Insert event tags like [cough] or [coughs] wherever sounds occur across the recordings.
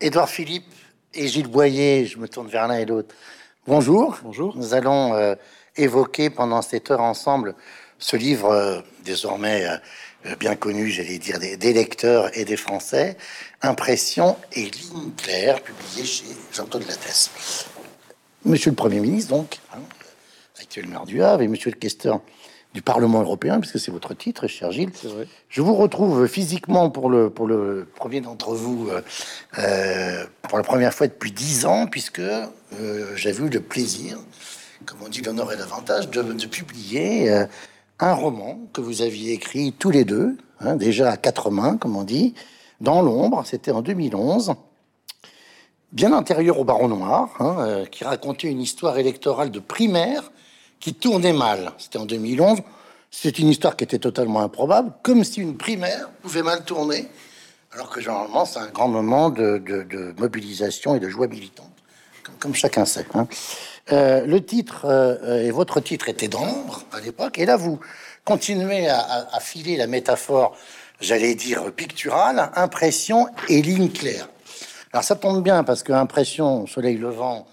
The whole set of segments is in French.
Édouard Philippe et Gilles Boyer, je me tourne vers l'un et l'autre. Bonjour. Bonjour. Nous allons euh, évoquer pendant cette heure ensemble ce livre euh, désormais euh, bien connu, j'allais dire, des, des, lecteurs et des Français, Impression et ligne claire, publié chez Jean-Claude Lattès. Monsieur le Premier ministre, donc, hein, actuel maire du Havre, et monsieur le questeur du Parlement européen, puisque c'est votre titre, cher Gilles. Je vous retrouve physiquement pour le, pour le premier d'entre vous euh, euh, pour la première fois depuis dix ans, puisque euh, j'avais eu le plaisir, comme on dit l'honneur et l'avantage, de, de, publier euh, un roman que vous aviez écrit tous les deux, hein, déjà à quatre mains, comme on dit, dans l'ombre, c'était en 2011 bien antérieur au Baron Noir, hein, euh, qui racontait une histoire électorale de primaire qui tournait mal. C'était en 2011. C'est une histoire qui était totalement improbable, comme si une primaire pouvait mal tourner, alors que généralement c'est un grand moment de, mobilisation et de joie militante, comme, chacun sait. Hein. Euh, le titre euh, et votre titre était d'ombre à l'époque, et là vous continuez à, à filer la métaphore, j'allais dire picturale, impression et ligne claire. Alors ça tombe bien parce que Impression, Soleil Levant,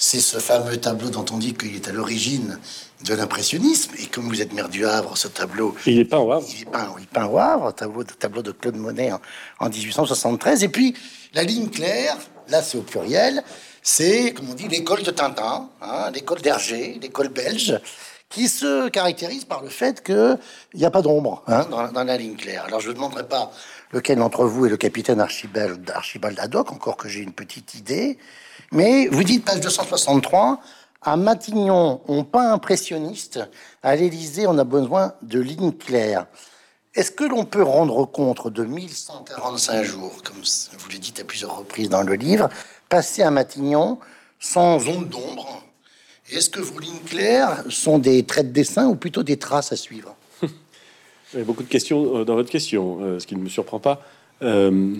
c'est ce fameux tableau dont on dit qu'il est à l'origine de l'impressionnisme. Et comme vous êtes maire du Havre, ce tableau... Il est peint au Havre. Il est peint, il est peint au Havre, tableau de, tableau de Claude Monet en, en 1873. Et puis, la ligne claire, là c'est au pluriel, c'est, comme on dit, l'école de Tintin, hein, l'école d'Hergé, l'école belge, qui se caractérise par le fait qu'il n'y a pas d'ombre hein, dans, dans, la ligne claire. Alors je ne demanderai pas lequel d'entre vous est le capitaine Archibald, Archibald Haddock, encore que j'ai une petite idée. Mais vous dites, page 263, à Matignon, on peint impressionniste, à l'Élysée, on a besoin de lignes claires. Est-ce que l'on peut rendre compte de 1145 jours, comme vous le dites à plusieurs reprises dans le livre, passés à Matignon sans onde d'ombre? Est-ce que vos lignes claires sont des traits de dessin ou plutôt des traces à suivre? Il y a beaucoup de questions dans votre question, euh, ce qui ne me surprend pas. Euh,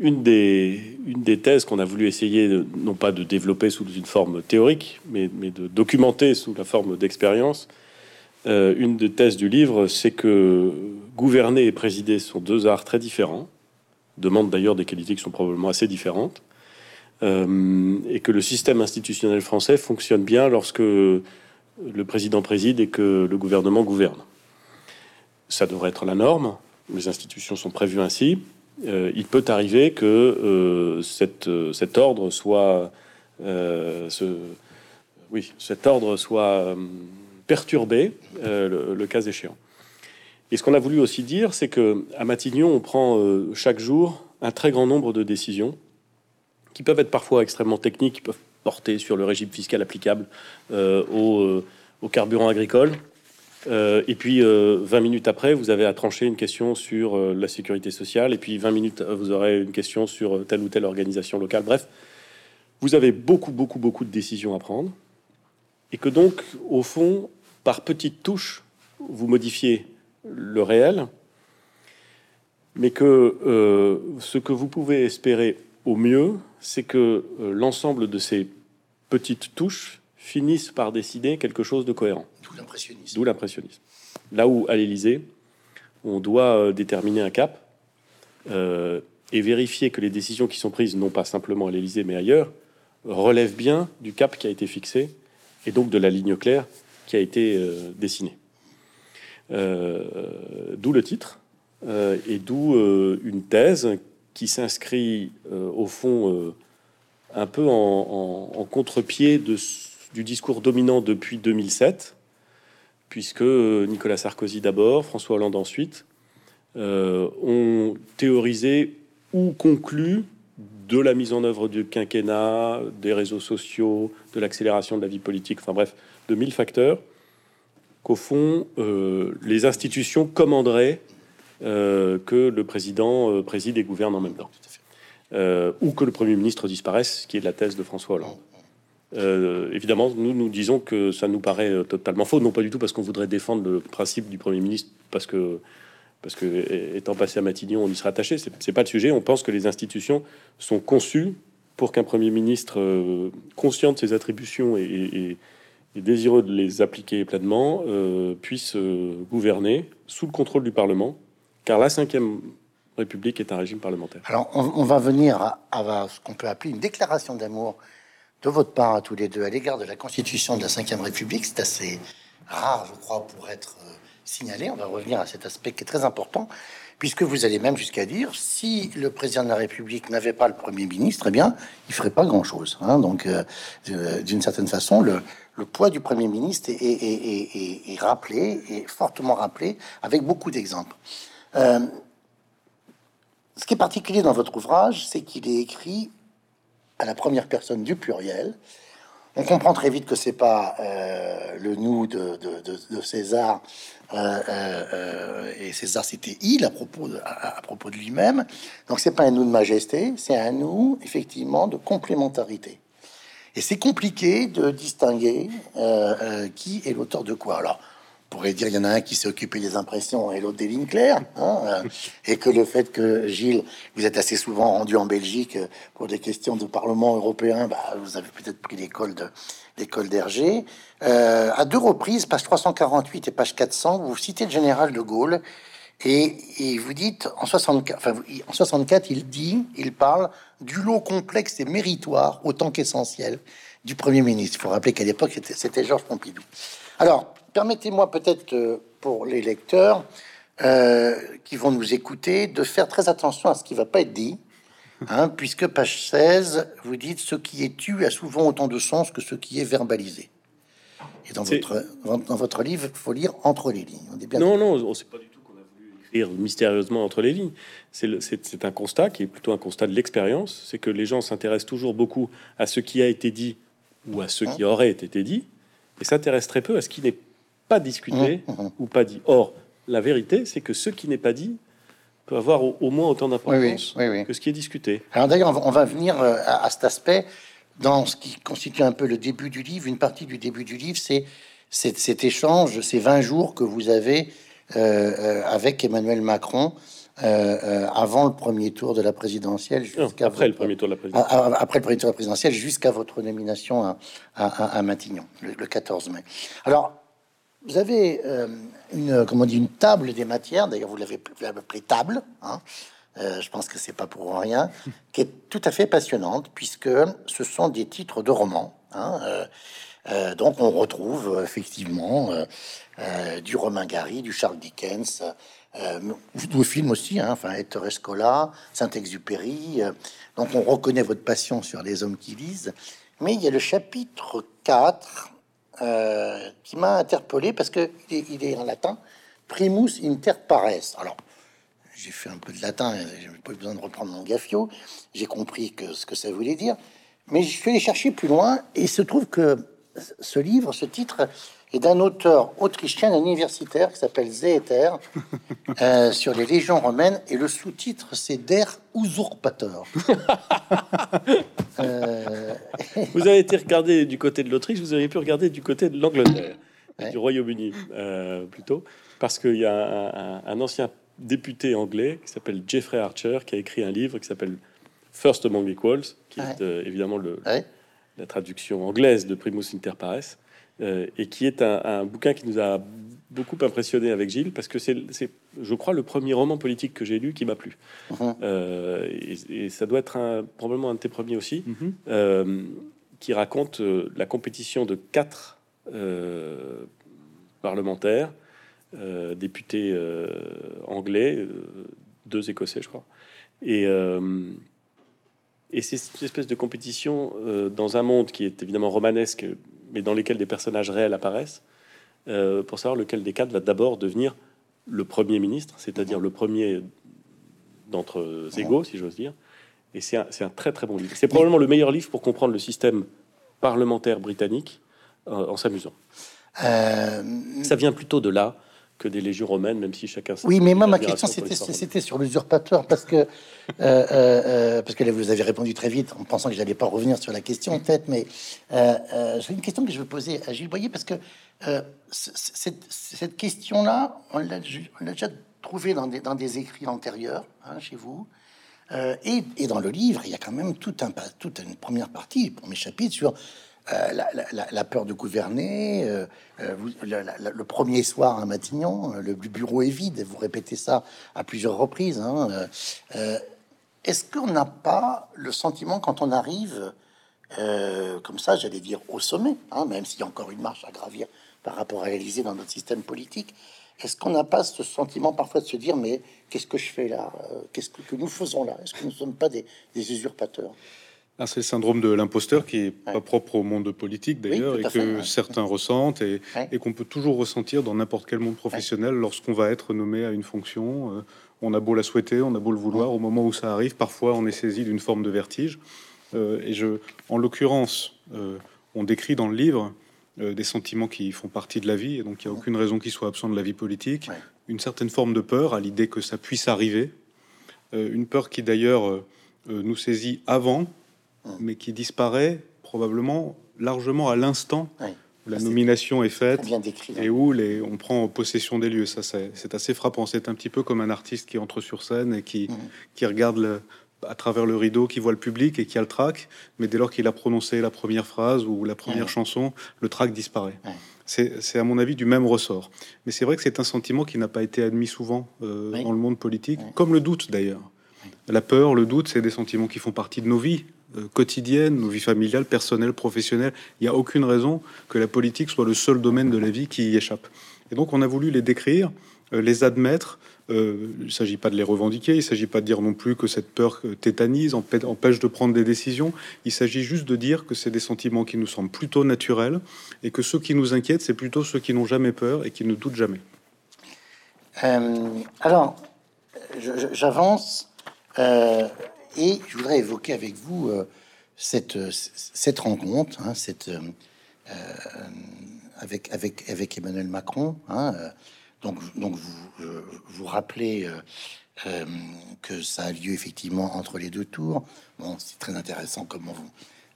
une, des, thèses qu'on a voulu essayer, non pas de développer sous une forme théorique, mais, mais de documenter sous la forme d'expérience, euh, une des thèses du livre, c'est que gouverner et présider sont deux arts très différents, demandent d'ailleurs des qualités qui sont probablement assez différentes, euh, et que le système institutionnel français fonctionne bien lorsque le président préside et que le gouvernement gouverne ça devrait être la norme. Les institutions sont prévues ainsi. Euh, il peut arriver que euh, euh, cet ordre soit, euh, oui, cet ordre soit perturbé, le, cas échéant. Et ce qu'on a voulu aussi dire, c'est que à Matignon, on prend chaque jour un très grand nombre de décisions qui peuvent être parfois extrêmement techniques, qui peuvent porter sur le régime fiscal applicable au, au carburant agricole, euh, et puis, euh, 20 minutes après, vous avez à trancher une question sur euh, la sécurité sociale. Et puis, 20 minutes, vous aurez une question sur telle ou telle organisation locale. Bref, vous avez beaucoup, beaucoup, beaucoup de décisions à prendre. Et que donc, au fond, par petites touches, vous modifiez le réel. Mais que euh, ce que vous pouvez espérer au mieux, c'est que euh, l'ensemble de ces petites touches finissent par décider quelque chose de cohérent. D'où l'impressionnisme. Là où, à l'Élysée, on doit euh, déterminer un cap euh, et vérifier que les décisions qui sont prises, non pas simplement à l'Élysée, mais ailleurs, relèvent bien du cap qui a été fixé et donc de la ligne claire qui a été euh, dessinée. D'où le titre et d'où une thèse qui s'inscrit au fond un peu en, contre-pied du discours dominant depuis 2007 puisque euh, Nicolas Sarkozy d'abord, François Hollande ensuite, euh, ont théorisé ou conclu de la mise en œuvre du quinquennat, des réseaux sociaux, de l'accélération de la vie politique, enfin bref, de mille facteurs, qu'au fond, euh, les institutions commanderaient euh, que le président préside et gouverne en même temps. Euh, ou que le Premier ministre disparaisse, ce qui est la thèse de François Hollande. Euh, évidemment, nous nous disons que ça nous paraît euh, totalement faux, non pas du tout parce qu'on voudrait défendre le principe du Premier ministre, parce que, parce que étant passé à Matignon, on y sera attaché. C'est pas le sujet. On pense que les institutions sont conçues pour qu'un Premier ministre euh, conscient de ses attributions et, désireux de les appliquer pleinement puisse gouverner sous le contrôle du Parlement, car la cinquième République est un régime parlementaire. Alors, on, va venir à, à ce qu'on peut appeler une déclaration d'amour de votre part à tous les deux à l'égard de la Constitution de la Ve République. C'est assez rare, je crois, pour être euh, signalé. On va revenir à cet aspect qui est très important, puisque vous allez même jusqu'à dire si le président de la République n'avait pas le Premier ministre, eh bien, il ferait pas grand-chose. Hein. Donc, euh, d'une certaine façon, le, poids du Premier ministre est, rappelé, et fortement rappelé, avec beaucoup d'exemples. Euh, ce qui est particulier dans votre ouvrage, c'est qu'il est écrit à la première personne du pluriel. On comprend très vite que c'est pas euh, le nous de, César euh, euh, et César c'était il à propos de, de lui-même. Donc c'est pas un nous de majesté, c'est un nous effectivement de complémentarité. Et c'est compliqué de distinguer qui est l'auteur de quoi. Pourrait dire il y en a un qui s'est occupé des impressions et l'autre des lignes claires, hein, euh, et que le fait que Gilles, vous êtes assez souvent rendu en Belgique euh, pour des questions de Parlement européen, bah, vous avez peut-être pris l'école de l'école d'Hergé. Euh, à deux reprises, page 348 et page 400, vous citez le général de Gaulle et, et vous dites en 64, enfin, en 64, il dit, il parle du lot complexe et méritoire autant qu'essentiel du Premier ministre. Il faut rappeler qu'à l'époque, c'était Georges Pompidou. Alors, permettez-moi peut-être euh, pour les lecteurs euh, qui vont nous écouter de faire très attention à ce qui va pas être dit, hein, puisque page 16, vous dites ce qui est tu a souvent autant de sens que ce qui est verbalisé. Et dans votre, dans votre livre, il faut lire entre les lignes. On est bien non, non, on sait pas du tout qu'on a voulu écrire mystérieusement entre les lignes. C'est un constat qui est plutôt un constat de l'expérience. C'est que les gens s'intéressent toujours beaucoup à ce qui a été dit ou à ce qui hein aurait été dit, et s'intéressent très peu à ce qui n'est pas discuté mmh, mmh. ou pas dit. Or, la vérité, c'est que ce qui n'est pas dit peut avoir au, moins autant d'importance que ce qui est discuté. Alors d'ailleurs, on va venir euh, à, cet aspect dans ce qui constitue un peu le début du livre. Une partie du début du livre, c'est cet échange, ces 20 jours que vous avez euh, euh, avec Emmanuel Macron. avant le premier tour de la présidentielle, jusqu'à après le premier tour de la présidentielle, après le premier tour de la présidentielle, jusqu'à votre nomination à, à, Matignon le, le, 14 mai. Alors, vous avez euh, une, comment dit, une table des matières, d'ailleurs vous l'avez appelée table, hein. euh, je pense que c'est pas pour rien, [laughs] qui est tout à fait passionnante, puisque ce sont des titres de romans. Hein, euh, donc on retrouve effectivement du Romain Gary, du Charles Dickens, du film aussi, hein, enfin Ettore Escola, Saint-Exupéry. donc on reconnaît votre passion sur les hommes qui lisent. Mais il y a le chapitre 4 euh, qui m'a interpellé parce que il est, en latin, primus inter pares. Alors, j'ai fait un peu de latin, j'ai pas besoin de reprendre mon gaffio. J'ai compris que ce que ça voulait dire, mais je suis allé chercher plus loin et il se trouve que ce livre, ce titre, est d'un auteur autrichien universitaire qui s'appelle Zeter [laughs] euh, sur les légions romaines et le sous-titre c'est Der Usurpateur. [laughs] Euh, vous avez été regardé du côté de l'Autriche, vous auriez pu regarder du côté de l'Angleterre, du Royaume-Uni euh, plutôt, parce qu'il y a un, ancien député anglais qui s'appelle Jeffrey Archer qui a écrit un livre qui s'appelle First Among Equals, qui est évidemment le, la traduction anglaise de Primus Inter Pares euh, et qui est un, bouquin qui nous a beaucoup impressionné avec Gilles, parce que c'est, je crois, le premier roman politique que j'ai lu qui m'a plu. Euh, et, ça doit être un, probablement un de tes premiers aussi, euh, qui raconte la compétition de quatre parlementaires, députés anglais, deux écossais, je crois. Et, et c'est cette espèce de compétition dans un monde qui est évidemment romanesque, mais dans lesquels des personnages réels apparaissent, euh, pour savoir lequel des quatre va d'abord devenir le premier ministre, c'est-à-dire le premier d'entre égaux, si j'ose dire. Et c'est un, un, très très bon livre. C'est probablement le meilleur livre pour comprendre le système parlementaire britannique euh, en s'amusant. Euh, Ça vient plutôt de là que des légions romaines, même si chacun. Oui, mais moi ma question c'était sur l'usurpateur parce que euh, euh, euh, parce que là, vous avez répondu très vite en pensant que j'allais pas revenir sur la question en fait, mais j'ai une question que je veux poser à Gilles Boyer parce que cette, cette question-là, on l'a déjà trouvé dans des, dans des écrits antérieurs hein, chez vous. Et, et, dans le livre, il y a quand même tout un, toute une première partie, pour mes chapitres, sur la, peur de gouverner. le premier soir à Matignon, le bureau est vide. Vous répétez ça à plusieurs reprises. Hein, est-ce qu'on n'a pas le sentiment quand on arrive comme ça, j'allais dire au sommet, hein, même s'il y a encore une marche à gravir par rapport à l'Élysée dans notre système politique, est-ce qu'on n'a pas ce sentiment parfois de se dire mais qu'est-ce que je fais là euh, Qu'est-ce que, nous faisons là? Est-ce que nous ne sommes pas des, usurpateurs? Ah, c'est le syndrome de l'imposteur qui est pas propre au monde politique d'ailleurs et que certains ressentent et, qu'on peut toujours ressentir dans n'importe quel monde professionnel lorsqu'on va être nommé à une fonction. Euh, on a beau la souhaiter, on a beau le vouloir, au moment où ça arrive, parfois on est saisi d'une forme de vertige. Euh, et je, en l'occurrence, on décrit dans le livre euh, des sentiments qui font partie de la vie, et donc il n'y a aucune raison qu'ils soient absents de la vie politique. Une certaine forme de peur à l'idée que ça puisse arriver, euh, une peur qui d'ailleurs euh, nous saisit avant, mais qui disparaît probablement largement à l'instant où la nomination est faite et où les, on prend possession des lieux. Ça, c'est assez frappant. C'est un petit peu comme un artiste qui entre sur scène et qui, qui regarde le, à travers le rideau qui voit le public et qui a le trac, mais dès lors qu'il a prononcé la première phrase ou la première chanson, le trac disparaît. C'est à mon avis du même ressort. Mais c'est vrai que c'est un sentiment qui n'a pas été admis souvent euh, dans le monde politique, comme le doute d'ailleurs. La peur, le doute, c'est des sentiments qui font partie de nos vies euh, quotidiennes, nos vies familiales, personnelles, professionnelles. Il n'y a aucune raison que la politique soit le seul domaine de la vie qui y échappe. Et donc on a voulu les décrire, euh, les admettre, euh, il ne s'agit pas de les revendiquer, il ne s'agit pas de dire non plus que cette peur tétanise, empêche de prendre des décisions. Il s'agit juste de dire que c'est des sentiments qui nous semblent plutôt naturels et que ceux qui nous inquiètent, c'est plutôt ceux qui n'ont jamais peur et qui ne doutent jamais. Alors, j'avance et je voudrais évoquer avec vous cette, cette rencontre, hein, cette, avec, avec, avec Emmanuel Macron. Hein, donc, donc vous, vous rappelez euh, euh, que ça a lieu effectivement entre les deux tours. Bon, c'est très intéressant comment vous.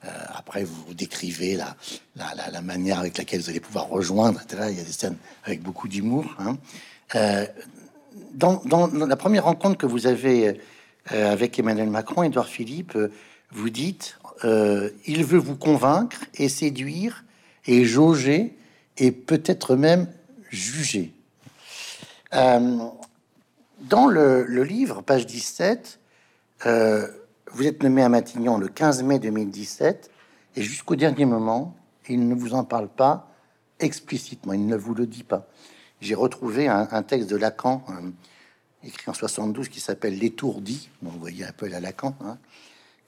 Euh, après, vous décrivez la, la, la, manière avec laquelle vous allez pouvoir rejoindre. Il y a des scènes avec beaucoup d'humour. Hein. Dans, dans, la première rencontre que vous avez avec Emmanuel Macron, Edouard Philippe, vous dites il veut vous convaincre et séduire et jauger et peut-être même juger. Euh, dans le, livre, page 17, euh, vous êtes nommé à Matignon le 15 mai 2017, et jusqu'au dernier moment, il ne vous en parle pas explicitement, il ne vous le dit pas. J'ai retrouvé un, texte de Lacan, euh, écrit en 72, qui s'appelle L'étourdi, vous voyez un peu la Lacan, hein.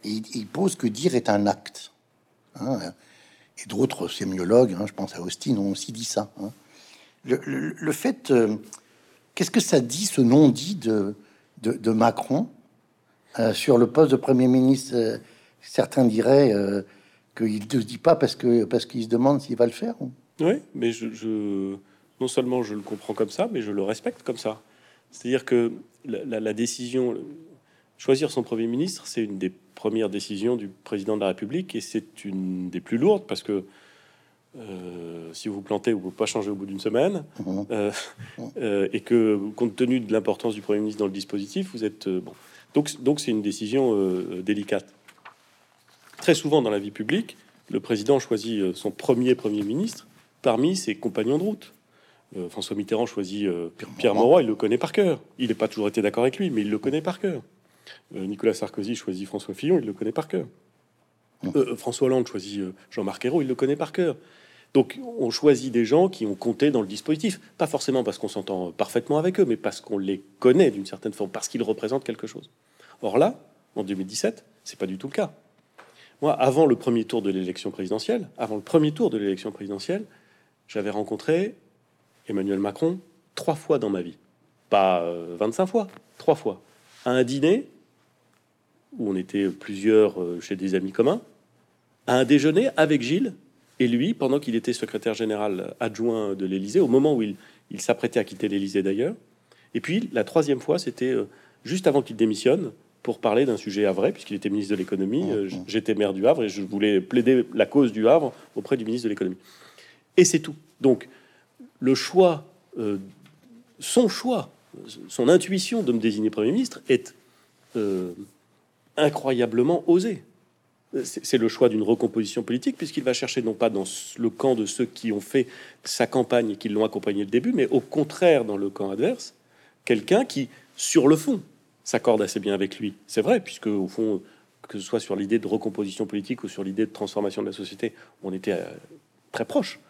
il, pose que dire est un acte. Hein. et d'autres sémiologues, hein, je pense à Austin, ont aussi dit ça. Le, fait... Qu'est-ce que ça dit, ce non-dit de, de, Macron euh, sur le poste de Premier ministre euh, Certains diraient euh, qu'il ne dit pas parce que parce qu'il se demande s'il va le faire. Oui, mais non seulement je le comprends comme ça, mais je le respecte comme ça. C'est-à-dire que la, la, décision, choisir son Premier ministre, c'est une des premières décisions du président de la République et c'est une des plus lourdes parce que euh, si vous vous plantez, vous ne pouvez pas changer au bout d'une semaine, mhm. euh, euh, et que compte tenu de l'importance du Premier ministre dans le dispositif, vous êtes bon. Donc, donc c'est une décision délicate. Très souvent dans la vie publique, le président choisit son premier Premier ministre parmi ses compagnons de route. François Mitterrand choisit Pierre Mauroy, il le connaît par cœur. Il n'est pas toujours été d'accord avec lui, mais il le connaît par cœur. Nicolas Sarkozy choisit François Fillon, il le connaît par cœur. François Hollande choisit Jean-Marc Ayrault, il le connaît par cœur. Donc on choisit des gens qui ont compté dans le dispositif, pas forcément parce qu'on s'entend parfaitement avec eux, mais parce qu'on les connaît d'une certaine forme, parce qu'ils représentent quelque chose. Or là, en 2017, c'est pas du tout le cas. Moi, avant le premier tour de l'élection présidentielle, avant le premier tour de l'élection présidentielle, j'avais rencontré Emmanuel Macron trois fois dans ma vie. Pas 25 euh, fois, trois fois. À un dîner où on était plusieurs euh, chez des amis communs, à un déjeuner avec Gilles et lui, pendant qu'il était secrétaire général adjoint de l'Élysée, au moment où il, s'apprêtait à quitter l'Élysée d'ailleurs. Et puis la troisième fois, c'était euh, juste avant qu'il démissionne pour parler d'un sujet vrai, puisqu'il était ministre de l'économie. Euh, j'étais maire du Havre et je voulais plaider la cause du Havre auprès du ministre de l'économie. Et c'est tout. Donc le choix, euh, son choix, son intuition de me désigner Premier ministre est incroyablement osé. c'est le choix d'une recomposition politique, puisqu'il va chercher non pas dans le camp de ceux qui ont fait sa campagne et qui l'ont accompagné le début, mais au contraire dans le camp adverse, quelqu'un qui, sur le fond, s'accorde assez bien avec lui. C'est vrai, puisque au fond, que ce soit sur l'idée de recomposition politique ou sur l'idée de transformation de la société, on était euh, très proches.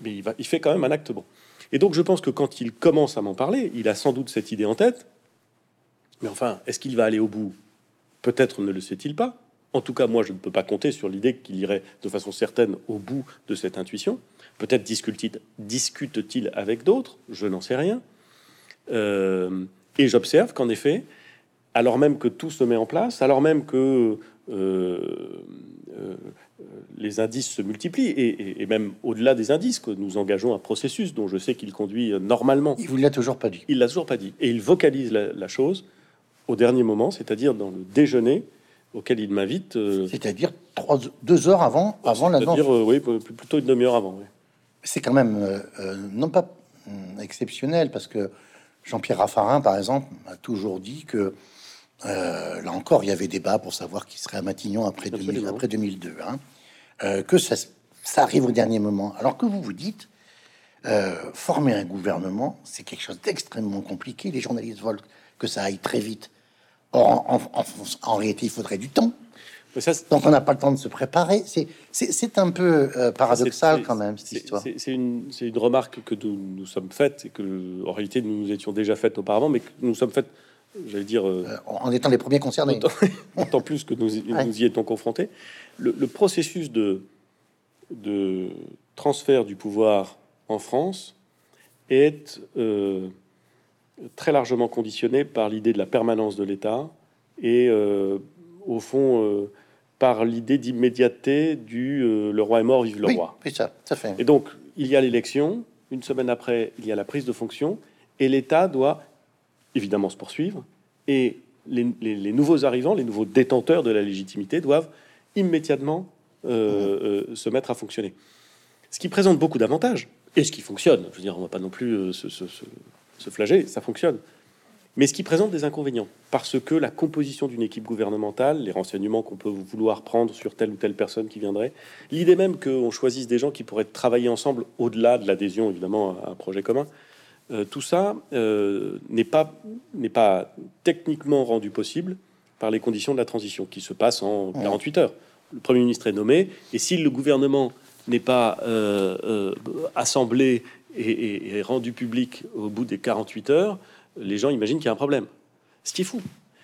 Mais il, va, il fait quand même un acte bon. Et donc je pense que quand il commence à m'en parler, il a sans doute cette idée en tête. Mais enfin, est-ce qu'il va aller au bout? Peut-être ne le sait-il pas. En tout cas, moi, je ne peux pas compter sur l'idée qu'il irait de façon certaine au bout de cette intuition. Peut-être discute-t-il avec d'autres, je n'en sais rien. Euh, et j'observe qu'en effet, alors même que tout se met en place, alors même que euh, euh, les indices se multiplient, et, même au-delà des indices, que nous engageons un processus dont je sais qu'il conduit normalement. Il vous l'a toujours pas dit. Il l'a toujours pas dit. Et il vocalise la chose au dernier moment, c'est-à-dire dans le déjeuner auquel il m'invite. Euh, c'est-à-dire trois, deux heures avant, avant l'annonce. C'est-à-dire, euh, oui, plutôt une demi-heure avant. C'est quand même euh, non pas hum, exceptionnel parce que Jean-Pierre Raffarin, par exemple, a toujours dit que là encore, il y avait débat pour savoir qui serait à Matignon après, après 2002, hein, que ça, ça, arrive au dernier moment. Alors que vous vous dites, former un gouvernement, c'est quelque chose d'extrêmement compliqué. Les journalistes veulent que ça aille très vite. Or, en, réalité, il faudrait du temps. Donc, on n'a pas le temps de se préparer. C'est un peu euh, paradoxal quand même, cette histoire. C'est une, une, remarque que nous nous sommes faites et que, en réalité, nous nous étions déjà faites auparavant, mais que nous sommes faites, j'allais dire... Euh, euh, en étant les premiers concernés. Autant, [laughs] plus que nous, nous y étions confrontés. Le, processus de, de transfert du pouvoir en France est très largement conditionné par l'idée de la permanence de l'État et euh, au fond euh, par l'idée d'immédiateté du euh, le roi est mort, vive le roi. ça, ça fait. Et donc il y a l'élection, une semaine après il y a la prise de fonction et l'État doit évidemment se poursuivre et les, les, nouveaux arrivants, les nouveaux détenteurs de la légitimité doivent immédiatement mmh. se mettre à fonctionner. Ce qui présente beaucoup d'avantages et ce qui fonctionne. Je veux dire, on va pas non plus se, se flageller, ça fonctionne. Mais ce qui présente des inconvénients, parce que la composition d'une équipe gouvernementale, les renseignements qu'on peut vouloir prendre sur telle ou telle personne qui viendrait, l'idée même qu'on choisisse des gens qui pourraient travailler ensemble au-delà de l'adhésion évidemment à un projet commun, euh, tout ça euh, n'est pas, n'est pas techniquement rendu possible par les conditions de la transition qui se passe en 48 heures. Le Premier ministre est nommé, et si le gouvernement n'est pas euh, assemblé et, rendu public au bout des 48 heures, les gens imaginent qu'il y a un problème. Ce qui est fou.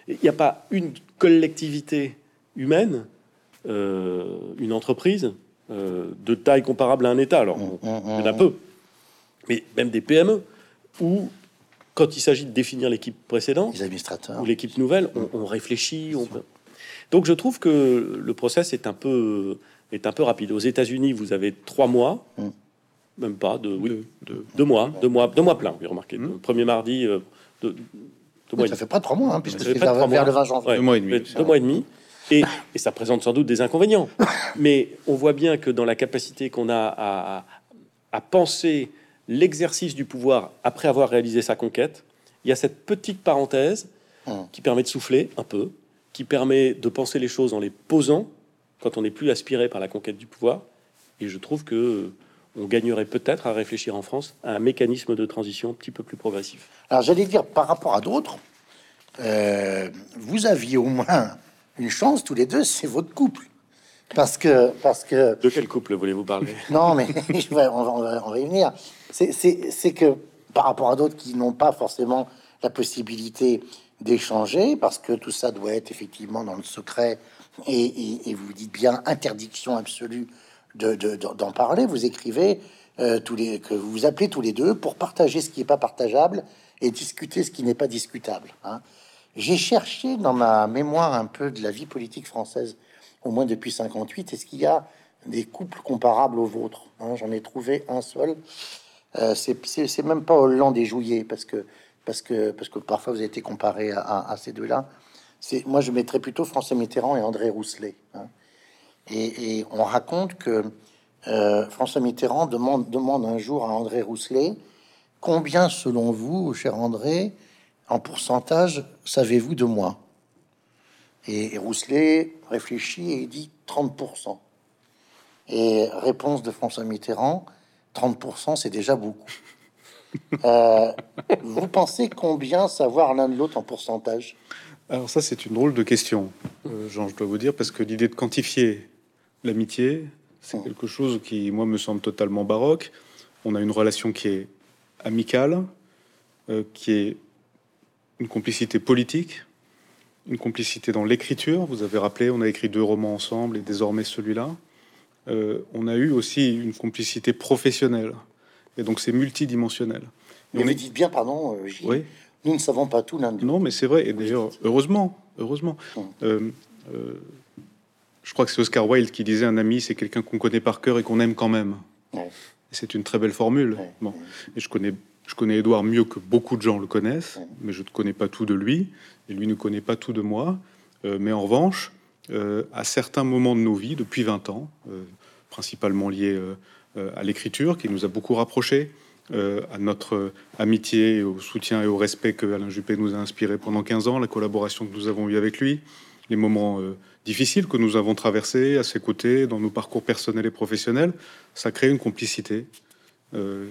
Il n'y a pas une collectivité humaine, une entreprise de taille comparable à un État. Alors, il y en a peu, mais même des PME, où, quand il s'agit de définir l'équipe précédente, ou l'équipe nouvelle, on, réfléchit. On... Donc, je trouve que le process est un peu, est un peu rapide. Aux États-Unis, vous avez trois mois. Mm même pas, de, oui, de, deux mois, deux mois, deux mois plein, oui, remarquez. Le premier mardi, euh, de, mois ça fait pas trois mois, hein, puisque c'est vers, vers, le 20 janvier. deux mois et demi. Deux mois et demi. Et, et, ça présente sans doute des inconvénients. [laughs] Mais on voit bien que dans la capacité qu'on a à, à penser l'exercice du pouvoir après avoir réalisé sa conquête, il y a cette petite parenthèse hum. qui permet de souffler un peu, qui permet de penser les choses en les posant quand on n'est plus aspiré par la conquête du pouvoir. Et je trouve que on gagnerait peut-être à réfléchir en France à un mécanisme de transition un petit peu plus progressif. Alors j'allais dire par rapport à d'autres, euh, vous aviez au moins une chance tous les deux, c'est votre couple. Parce que, parce que... De quel couple voulez-vous parler? Non, mais [laughs] on, va, on, va, y venir. C'est que par rapport à d'autres qui n'ont pas forcément la possibilité d'échanger, parce que tout ça doit être effectivement dans le secret, et, vous dites bien interdiction absolue d'en parler. Vous écrivez euh, tous les, que vous vous appelez tous les deux pour partager ce qui n'est pas partageable et discuter ce qui n'est pas discutable. Hein. J'ai cherché dans ma mémoire un peu de la vie politique française, au moins depuis 58. Est-ce qu'il y a des couples comparables aux vôtres hein? J'en ai trouvé un seul. Euh, c'est même pas Hollande et Jouillet, parce que, parce que, parce que parfois vous avez été comparé à, ces deux-là. Moi, je mettrais plutôt François Mitterrand et André Rousselet. Hein. Et, on raconte que euh, François Mitterrand demande, un jour à André Rousselet Combien, selon vous, cher André, en pourcentage, savez-vous de moi? Et, Rousselet réfléchit et dit 30%. Et réponse de François Mitterrand, 30%, c'est déjà beaucoup. [laughs] Euh, vous pensez combien savoir l'un de l'autre en pourcentage? Alors ça, c'est une drôle de question, euh, Jean, je dois vous dire, parce que l'idée de quantifier l'amitié, c'est mmh. quelque chose qui, moi, me semble totalement baroque. On a une relation qui est amicale, euh, qui est une complicité politique, une complicité dans l'écriture. Vous avez rappelé, on a écrit deux romans ensemble et désormais celui-là. Euh, on a eu aussi une complicité professionnelle. Et donc c'est multidimensionnel. Mais on est... dit bien, pardon, euh, oui. nous ne savons pas tout l'un Non, mais c'est vrai. Et d'ailleurs, heureusement, heureusement. Euh, je crois que c'est Oscar Wilde qui disait un ami, c'est quelqu'un qu'on connaît par cœur et qu'on aime quand même. C'est une très belle formule. Bon. Et je connais, je connais Édouard mieux que beaucoup de gens le connaissent, mais je ne connais pas tout de lui, et lui ne connaît pas tout de moi. mais en revanche, euh, à certains moments de nos vies, depuis 20 ans, euh, principalement liés euh, à l'écriture, qui nous a beaucoup rapprochés, à notre amitié, au soutien et au respect que Alain Juppé nous a inspiré pendant 15 ans, la collaboration que nous avons eue avec lui, les moments difficiles que nous avons traversés à ses côtés dans nos parcours personnels et professionnels, ça crée une complicité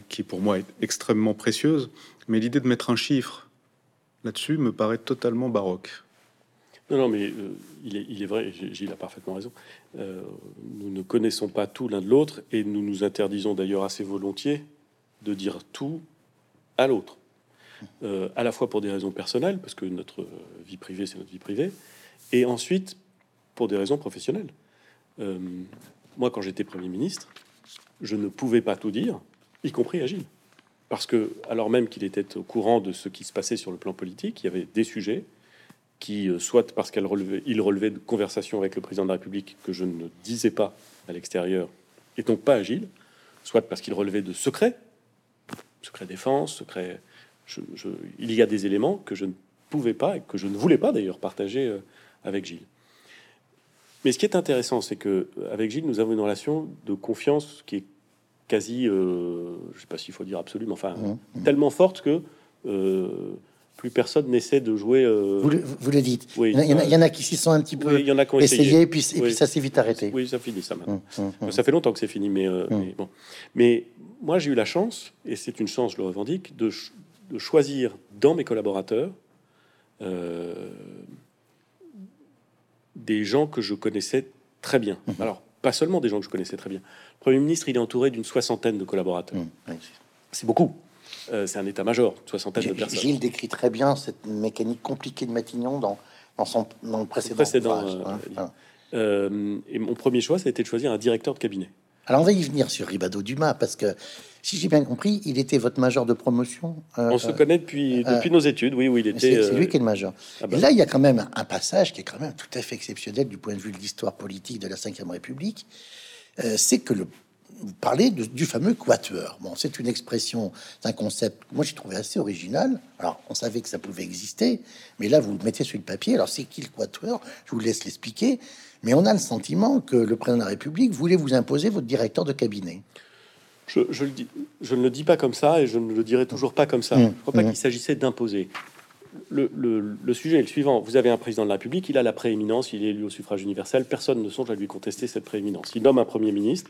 qui pour moi est extrêmement précieuse. Mais l'idée de mettre un chiffre là-dessus me paraît totalement baroque. Non, non, mais euh, il, est, vrai, Gilles a parfaitement raison. Euh, nous ne connaissons pas tout l'un de l'autre et nous nous interdisons d'ailleurs assez volontiers de dire tout à l'autre. Euh, à la fois pour des raisons personnelles, parce que notre vie privée, c'est notre vie privée, et ensuite pour des raisons professionnelles. moi, quand j'étais Premier ministre, je ne pouvais pas tout dire, y compris à Gilles. Parce que, alors même qu'il était au courant de ce qui se passait sur le plan politique, il y avait des sujets qui, euh, soit parce qu'il relevait, il relevait de conversations avec le président de la République que je ne disais pas à l'extérieur, et donc pas agile, soit parce qu'il relevait de secrets, secret défense, secret. il y a des éléments que je ne pouvais pas et que je ne voulais pas d'ailleurs partager euh, avec Gilles. Mais ce qui est intéressant, c'est que euh, avec Gilles, nous avons une relation de confiance qui est quasi, je je sais pas s'il faut dire absolument, enfin mmh, mmh. tellement forte que plus personne n'essaie de jouer. Euh, vous, le, vous, le, dites. Oui, il, y en a, qui s'y sont un petit peu il y en a qui ont essayé, et puis, et puis ça s'est vite arrêté. Oui, ça finit ça maintenant. Hum, hum, hum. Ça fait longtemps que c'est fini, mais, euh, mais, bon. Mais moi, j'ai eu la chance, et c'est une chance, je le revendique, de, de choisir dans mes collaborateurs euh, des gens que je connaissais très bien. Alors, pas seulement des gens que je connaissais très bien. Le Premier ministre, il est entouré d'une soixantaine de collaborateurs. C'est beaucoup. Euh, c'est un état-major, soixantaine de personnes. Gilles décrit très bien cette mécanique compliquée de Matignon dans, dans, son, dans le précédent. Euh, hein, euh, et mon premier choix, ça a été de choisir un directeur de cabinet. Alors on va y venir sur Ribado Dumas, parce que si j'ai bien compris, il était votre major de promotion. on se connaît depuis, depuis nos études, oui, oui, il était. C'est lui qui est le major. Ah bah. Et là, il y a quand même un passage qui est quand même tout à fait exceptionnel du point de vue de l'histoire politique de la Ve République. c'est que le vous parlez du fameux quatuor. Bon, c'est une expression, c'est un concept que moi j'ai trouvé assez original. Alors, on savait que ça pouvait exister, mais là, vous le mettez sur le papier. Alors, c'est qui le quatuor? Je vous laisse l'expliquer. Mais on a le sentiment que le président de la République voulait vous imposer votre directeur de cabinet. Je, le dis, je ne le dis pas comme ça et je ne le dirai toujours pas comme ça. Mmh. je ne crois pas mmh. qu'il s'agissait d'imposer. Le, le, sujet est le suivant. Vous avez un président de la République, il a la prééminence, il est élu au suffrage universel, personne ne songe à lui contester cette prééminence. Il nomme un Premier ministre,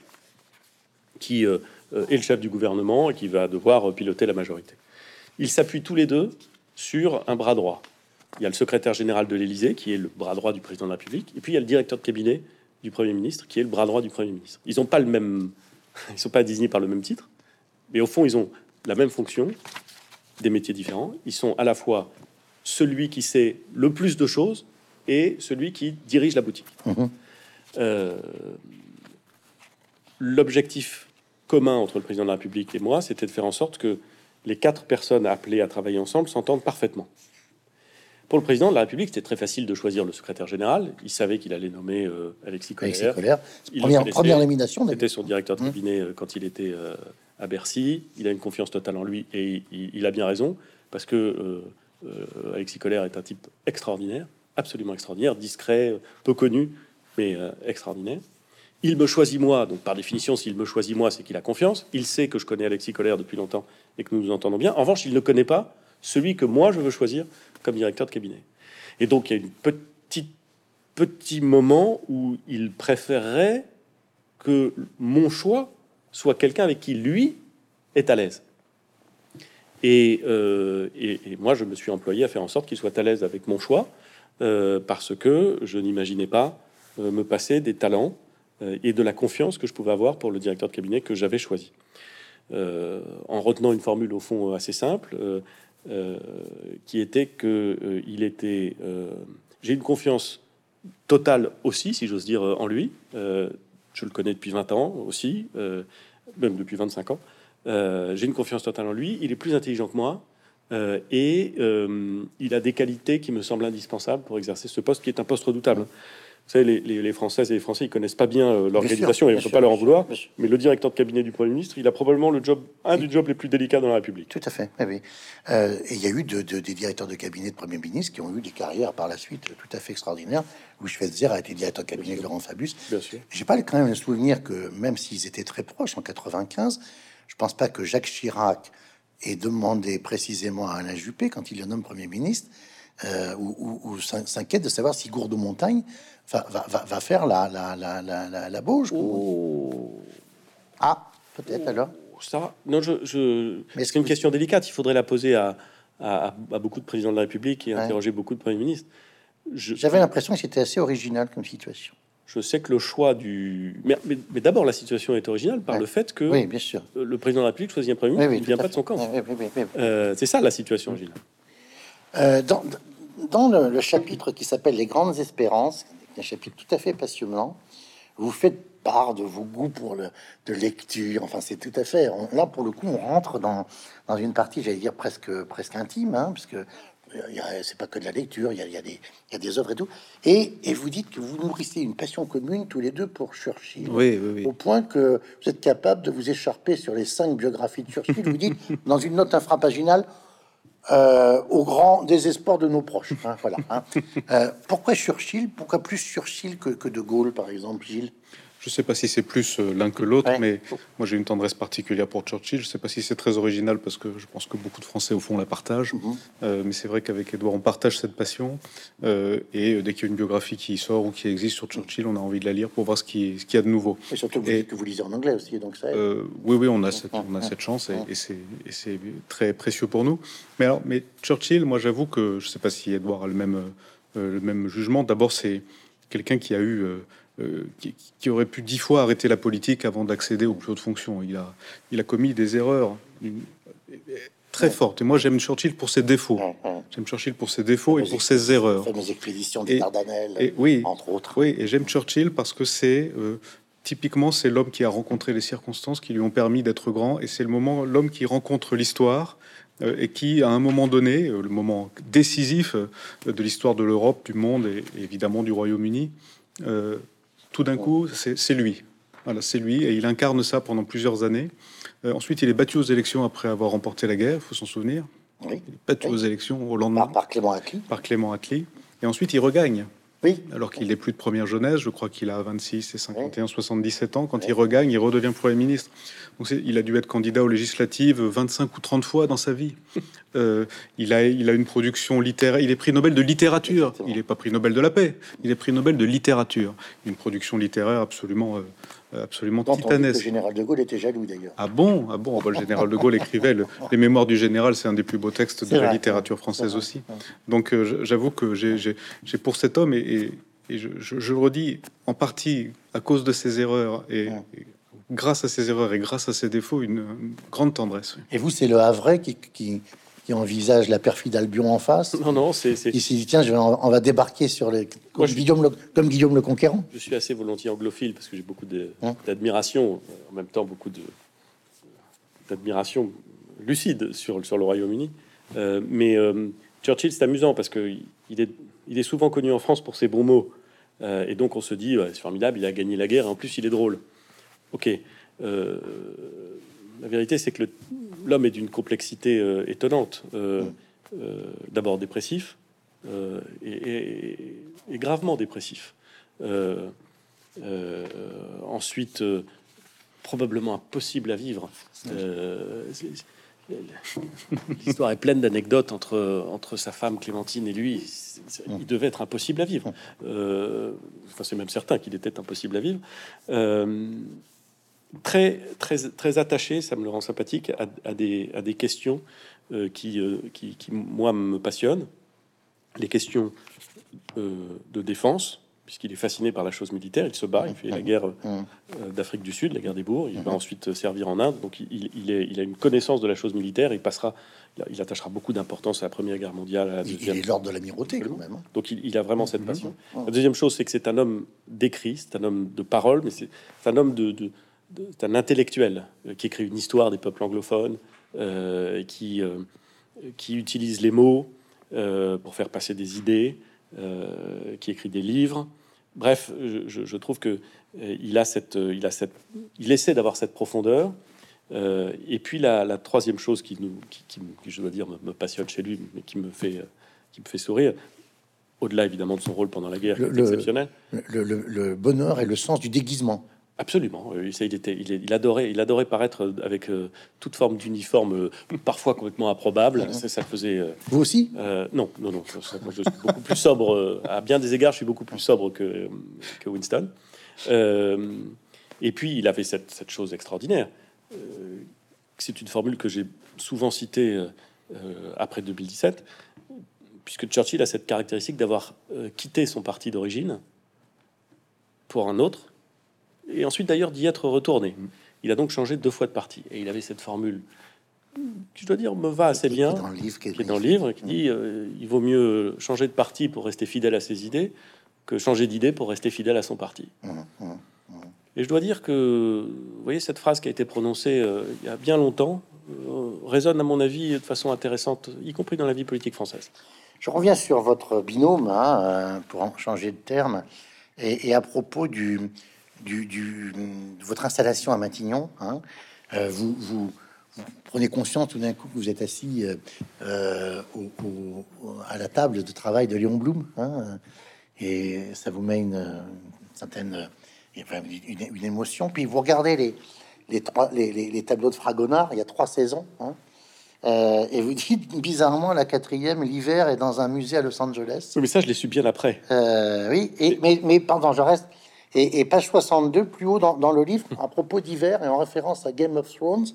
qui euh, euh, est le chef du gouvernement et qui va devoir euh, piloter la majorité. Ils s'appuient tous les deux sur un bras droit. Il y a le secrétaire général de l'Élysée, qui est le bras droit du président de la République, et puis il y a le directeur de cabinet du Premier ministre, qui est le bras droit du Premier ministre. Ils n'ont pas le même, [laughs] ils sont pas désignés par le même titre, mais au fond, ils ont la même fonction, des métiers différents. Ils sont à la fois celui qui sait le plus de choses et celui qui dirige la boutique. Mmh L'objectif commun entre le président de la République et moi, c'était de faire en sorte que les quatre personnes appelées à travailler ensemble s'entendent parfaitement. Pour le président de la République, c'était très facile de choisir le secrétaire général. Il savait qu'il allait nommer euh, Alexis Colère. Première, première, nomination. C'était son directeur de mmh. cabinet euh, quand il était euh, à Bercy. Il a une confiance totale en lui et il, a bien raison parce que Alexis Colère est un type extraordinaire, absolument extraordinaire, discret, peu connu, mais extraordinaire. Il me choisit moi, donc par définition, s'il me choisit moi, c'est qu'il a confiance. Il sait que je connais Alexis Colère depuis longtemps et que nous nous entendons bien. En revanche, il ne connaît pas celui que moi je veux choisir comme directeur de cabinet. Et donc il y a une petite petit moment où il préférerait que mon choix soit quelqu'un avec qui lui est à l'aise. Euh, et, moi, je me suis employé à faire en sorte qu'il soit à l'aise avec mon choix, euh, parce que je n'imaginais pas euh, me passer des talents et de la confiance que je pouvais avoir pour le directeur de cabinet que j'avais choisi. en retenant une formule au fond assez simple, qui était que il était. J'ai une confiance totale aussi, si j'ose dire, en lui. je le connais depuis 20 ans aussi, même depuis 25 ans. Euh, j'ai une confiance totale en lui. Il est plus intelligent que moi. Euh, et euh, il a des qualités qui me semblent indispensables pour exercer ce poste qui est un poste redoutable. Savez, les, les, Françaises et les Français, ils connaissent pas bien l'organisation et on ne peut pas leur en vouloir. Mais le directeur de cabinet du Premier ministre, il a probablement le job, un des jobs les plus délicats dans la République. Tout à fait. Oui, et il y a eu de, des directeurs de cabinet de Premier ministre qui ont eu des carrières par la suite tout à fait extraordinaires. Louis Schweitzer a été directeur de cabinet de Laurent Fabius. J'ai pas quand même le souvenir que même s'ils étaient très proches en 95, je pense pas que Jacques Chirac ait demandé précisément à Alain Juppé, quand il le nomme Premier ministre, euh, ou, s'inquiète de savoir si Gourde Montagne va, va, faire la, la, la, la, la Bauge. Oh. Ah, peut-être alors. Ça, non, je, je... c'est une question délicate. Il faudrait la poser à, à, beaucoup de présidents de la République et interroger beaucoup de premiers ministres. J'avais l'impression que c'était assez original comme situation je sais que le choix du. Mais, mais, d'abord, la situation est originale par le fait que oui, bien sûr. le président de la République choisit un premier ministre qui ne vient pas de son camp. Euh, c'est ça la situation originale. Euh, dans, dans le, chapitre qui s'appelle Les Grandes Espérances, un chapitre tout à fait passionnant, vous faites part de vos goûts pour le, de lecture. Enfin, c'est tout à fait. là, pour le coup, on rentre dans, dans une partie, j'allais dire presque, presque intime, hein, parce que c'est pas que de la lecture, il y a, il y a, des, il y a des œuvres et tout. Et, et, vous dites que vous nourrissez une passion commune tous les deux pour Churchill. Oui, oui, oui. Au point que vous êtes capable de vous écharper sur les cinq biographies de Churchill. vous dites, [laughs] dans une note infrapaginale, euh, au grand désespoir de nos proches. Hein, voilà. Hein. [laughs] Euh, pourquoi Churchill? Pourquoi plus Churchill que, que De Gaulle, par exemple, Gilles? Je ne sais pas si c'est plus euh, l'un que l'autre, mais moi j'ai une tendresse particulière pour Churchill. Je ne sais pas si c'est très original parce que je pense que beaucoup de Français au fond la partagent. Mhm. Euh, mais c'est vrai qu'avec Edouard, on partage cette passion. Euh, et dès qu'il y a une biographie qui sort ou qui existe sur Churchill, on a envie de la lire pour voir ce qu'il y a de nouveau. Et surtout que vous lisez en anglais aussi, donc ça. oui, oui, on a cette, on a cette chance et, et c'est très précieux pour nous. Mais alors, mais Churchill, moi j'avoue que je ne sais pas si Edouard a le même, le même jugement. D'abord, c'est quelqu'un qui a eu euh, qui, aurait pu dix fois arrêter la politique avant d'accéder aux plus hautes fonctions. Il a, il a commis des erreurs très fortes. Et moi, j'aime Churchill pour ses défauts. J'aime Churchill pour ses défauts et pour ses erreurs. Les expéditions des Dardanelles, et, oui, entre autres. Oui, et j'aime Churchill parce que c'est euh, typiquement c'est l'homme qui a rencontré les circonstances qui lui ont permis d'être grand, et c'est le moment l'homme qui rencontre l'histoire euh, et qui, à un moment donné, le moment décisif de l'histoire de l'Europe, du monde et évidemment du Royaume-Uni, tout d'un coup, c'est lui. Voilà, c'est lui, et il incarne ça pendant plusieurs années. Euh, ensuite, il est battu aux élections après avoir remporté la guerre, il faut s'en souvenir. Il est battu aux élections au lendemain. Par, Clément Attlee. Par Clément. Et ensuite, il regagne. Oui. Alors qu'il n'est plus de première jeunesse, je crois qu'il a 26 et 51, 77 ans. Quand il regagne, il redevient Premier ministre. Donc il a dû être candidat aux législatives 25 ou 30 fois dans sa vie. [laughs] Euh, il, a, il a une production littéraire. Il est prix Nobel de littérature. Il n'est pas prix Nobel de la paix. Il est prix Nobel de littérature. Une production littéraire absolument, euh, absolument titanesque. Le général de Gaulle était jaloux d'ailleurs. Ah bon? Ah bon? Le général de Gaulle écrivait [laughs] Les Mémoires du général. C'est un des plus beaux textes de la littérature française aussi. Donc euh, j'avoue que j'ai pour cet homme et, je, le redis en partie à cause de ses erreurs et grâce à ses erreurs et grâce à ses défauts, une, grande tendresse. Et vous, c'est le Havre qui, qui, envisage la perfide Albion en face Non, non, c'est... Il s'est dit, tiens, je vais on va débarquer sur les... Comme, Guillaume, le, comme Guillaume le Conquérant. Je suis assez volontiers anglophile parce que j'ai beaucoup hein d'admiration, en même temps beaucoup d'admiration lucide sur, sur le Royaume-Uni. Euh, mais euh, Churchill, c'est amusant parce que il est, il est souvent connu en France pour ses bons mots. Euh, et donc on se dit, c'est formidable, il a gagné la guerre, en plus il est drôle. Ok. Euh, la vérité, c'est que l'homme est d'une complexité euh, étonnante. Euh, d'abord dépressif et, gravement dépressif. ensuite, probablement impossible à vivre. l'histoire est pleine d'anecdotes entre, entre sa femme Clémentine et lui. Il devait être impossible à vivre. Euh, enfin, c'est même certain qu'il était impossible à vivre. Euh, très, très, très attaché, ça me le rend sympathique, à, des, à des questions euh, qui, qui, qui, moi, me passionnent. Les questions de défense, puisqu'il est fasciné par la chose militaire. Il se bat, il fait la guerre euh, d'Afrique du Sud, la guerre des bourgs. Il va ensuite servir en Inde. Donc il, est, il, a une connaissance de la chose militaire. Il passera, il attachera beaucoup d'importance à la Première Guerre mondiale. À la deuxième. Il est l'ordre de l'amirauté quand même. Hein. Donc il, a vraiment cette passion. La deuxième chose, c'est que c'est un homme d'écrit, c'est un homme de parole, mais c'est un homme de, de, un intellectuel euh, qui écrit une histoire des peuples anglophones, euh, qui, qui utilise les mots pour faire passer des idées. qui écrit des livres, Bref, je, trouve que euh, il a cette, euh, il a cette, il essaie d'avoir cette profondeur. Euh, et puis la, troisième chose qui nous, qui, je dois dire, me, passionne chez lui, mais qui me fait, qui me fait sourire, au-delà évidemment de son rôle pendant la guerre, exceptionnel. le, bonheur et le sens du déguisement. Absolument. il, était, il, adorait, il adorait paraître avec euh, toute forme d'uniforme, euh, parfois complètement improbable. Ça, ça faisait. Euh, Vous aussi? Non, non, non. je suis beaucoup plus sobre. à bien des égards, je suis beaucoup plus sobre que, que Winston. et puis, il avait cette, cette chose extraordinaire. C'est une formule que j'ai souvent citée après 2017, puisque Churchill a cette caractéristique d'avoir quitté son parti d'origine pour un autre et ensuite d'ailleurs d'y être retourné. Il a donc changé deux fois de parti. Et il avait cette formule qui, je dois dire, me va assez bien, dans le livre, qui est dans le livre, qui dit euh, il vaut mieux changer de parti pour rester fidèle à ses idées que changer d'idée pour rester fidèle à son parti. Mmh, mmh, mmh. Et je dois dire que, vous voyez, cette phrase qui a été prononcée euh, il y a bien longtemps euh, résonne, à mon avis, de façon intéressante, y compris dans la vie politique française. Je reviens sur votre binôme, hein, pour en changer de terme, et, et à propos du, du, de votre installation à Matignon, hein, euh, vous, vous, prenez conscience tout d'un coup que vous êtes assis euh, euh, à la table de travail de Léon Blum, hein, et ça vous met une, certaine une, émotion. Puis vous regardez les, les, trois, les, tableaux de Fragonard, il y a trois saisons, hein, et vous dites [laughs] bizarrement la quatrième, l'hiver est dans un musée à Los Angeles. Oui, mais ça, je l'ai su bien après. oui, et, mais, mais pendant, je reste et, page 62, plus haut dans, le livre, à propos d'hiver et en référence à Game of Thrones,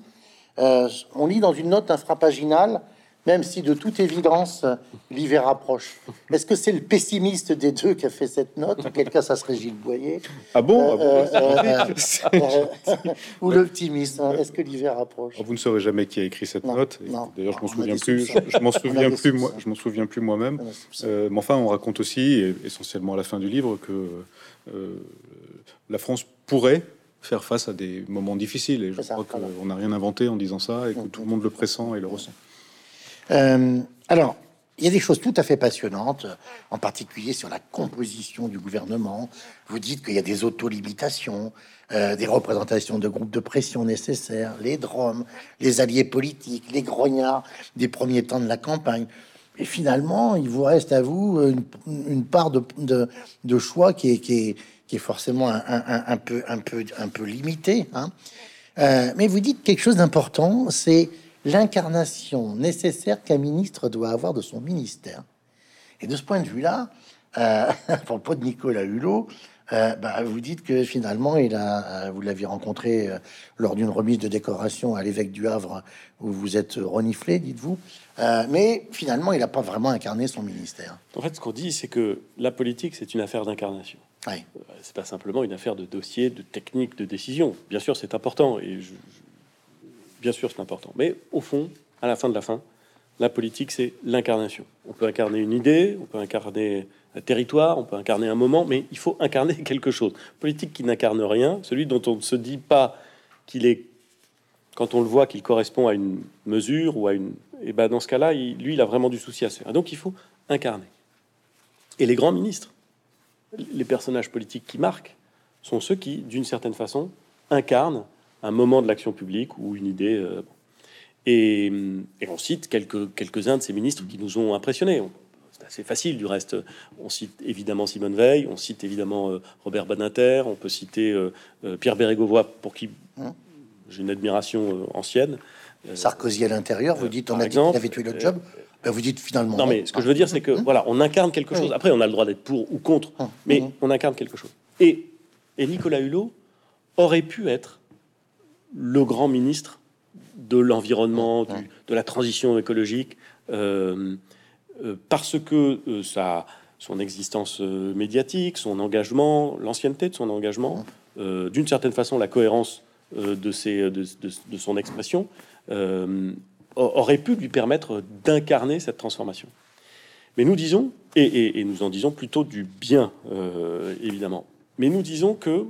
euh, on lit dans une note infrapaginale, même si de toute évidence l'hiver approche. Est-ce que c'est le pessimiste des deux qui a fait cette note? En quel cas, ça serait Gilles Boyer. Ah bon, euh, ah euh, [laughs] Ou l'optimiste hein? Est-ce que l'hiver approche? Vous ne saurez jamais qui a écrit cette note. D'ailleurs, je m'en souviens plus. Je, m'en souviens plus. Moi, je m'en souviens plus moi-même. mais enfin, on raconte aussi, essentiellement à la fin du livre, que la France pourrait faire face à des moments difficiles. Et je crois qu'on n'a rien inventé en disant ça et que tout le monde le pressent et le ressent. Euh, alors, il y a des choses tout à fait passionnantes, en particulier sur la composition du gouvernement. Vous dites qu'il y a des auto-limitations, euh, des représentations de groupes de pression nécessaires, les dromes, les alliés politiques, les grognards des premiers temps de la campagne. Finalement, il vous reste à vous une, part de, choix qui est, forcément un, peu, un, peu, un peu limité. Hein. Euh, mais vous dites quelque chose d'important, c'est l'incarnation nécessaire qu'un ministre doit avoir de son ministère. Et de ce point de vue-là, euh, [laughs] à propos de Nicolas Hulot, euh, bah, vous dites que finalement, il a, euh, vous l'aviez rencontré lors d'une remise de décoration à l'évêque du Havre, où vous êtes reniflé, dites-vous. Mais finalement, il n'a pas vraiment incarné son ministère. En fait, ce qu'on dit, c'est que la politique, c'est une affaire d'incarnation. Oui. C'est pas simplement une affaire de dossier, de technique, de décision. Bien sûr, c'est important, et bien sûr, c'est important. Mais au fond, à la fin de la fin, la politique, c'est l'incarnation. On peut incarner une idée, on peut incarner territoire, on peut incarner un moment, mais il faut [laughs] incarner quelque chose. Politique qui n'incarne rien, celui dont on ne se dit pas qu'il est, quand on le voit, qu'il correspond à une mesure ou à une, et ben dans ce cas-là, lui, il a vraiment du souci à se faire. Donc il faut incarner. Et les grands ministres, les personnages politiques qui marquent, sont ceux qui, d'une certaine façon, incarnent un moment de l'action publique ou une idée. Euh, et, et, on cite quelques, quelques-uns de ces ministres qui nous ont impressionnés c'est facile du reste. On cite évidemment Simone Veil, on cite évidemment euh, Robert Badinter, on peut citer euh, euh, Pierre Bérégovoy, pour qui hein j'ai une admiration ancienne. Sarkozy à l'intérieur, vous dites on a dit qu'il avait tué le job. Ben, vous dites finalement. Non, mais ce que je veux dire, c'est que voilà, on incarne quelque chose. Après, on a le droit d'être pour ou contre, mais on incarne quelque chose. Et, et Nicolas Hulot aurait pu être le grand ministre de l'environnement, de la transition écologique, euh, euh, parce que euh, ça, son existence médiatique, son engagement, l'ancienneté de son engagement, d'une certaine façon la cohérence de, ses, de, son expression, aurait pu lui permettre d'incarner cette transformation. Mais nous disons, et, et, nous en disons plutôt du bien, évidemment, mais nous disons que,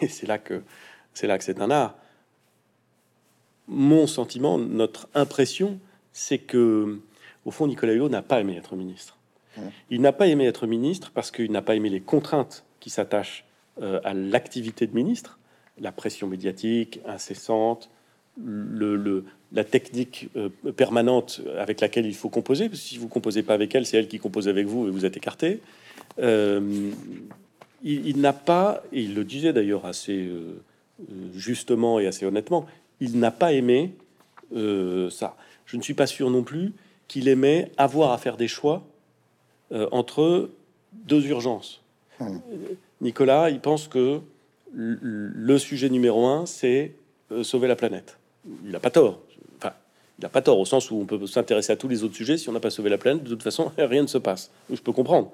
et c'est là que c'est là que c'est un art, mon sentiment, notre impression, c'est que, au fond, Nicolas Hulot n'a pas aimé être ministre. Il n'a pas aimé être ministre parce qu'il n'a pas aimé les contraintes qui s'attachent euh, à l'activité de ministre, la pression médiatique incessante, le, la technique euh, permanente avec laquelle il faut composer. si vous composez pas avec elle, c'est elle qui compose avec vous et vous êtes écarté. Euh, il, il n'a pas, et il le disait d'ailleurs assez justement et assez honnêtement, il n'a pas aimé euh, ça. Je ne suis pas sûr non plus qu'il aimait avoir à faire des choix euh, entre deux urgences. Hmm. Nicolas, il pense que le sujet numéro un, c'est euh, sauver la planète. Il n'a pas tort. Enfin, il n'a pas tort au sens où on peut s'intéresser à tous les autres sujets. Si on n'a pas sauvé la planète, de toute façon, [laughs] rien ne se passe. Je peux comprendre.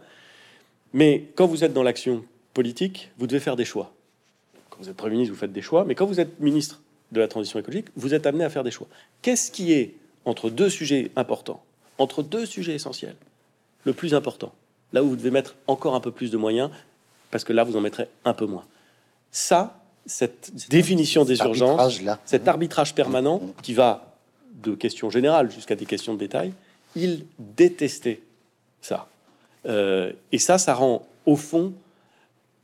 Mais quand vous êtes dans l'action politique, vous devez faire des choix. Quand vous êtes Premier ministre, vous faites des choix. Mais quand vous êtes ministre de la transition écologique, vous êtes amené à faire des choix. Qu'est-ce qui est entre deux sujets importants, entre deux sujets essentiels, le plus important, là où vous devez mettre encore un peu plus de moyens, parce que là, vous en mettrez un peu moins. Ça, cette définition des urgences, cet arbitrage permanent qui va de questions générales jusqu'à des questions de détail, il détestait ça. Euh, et ça, ça rend au fond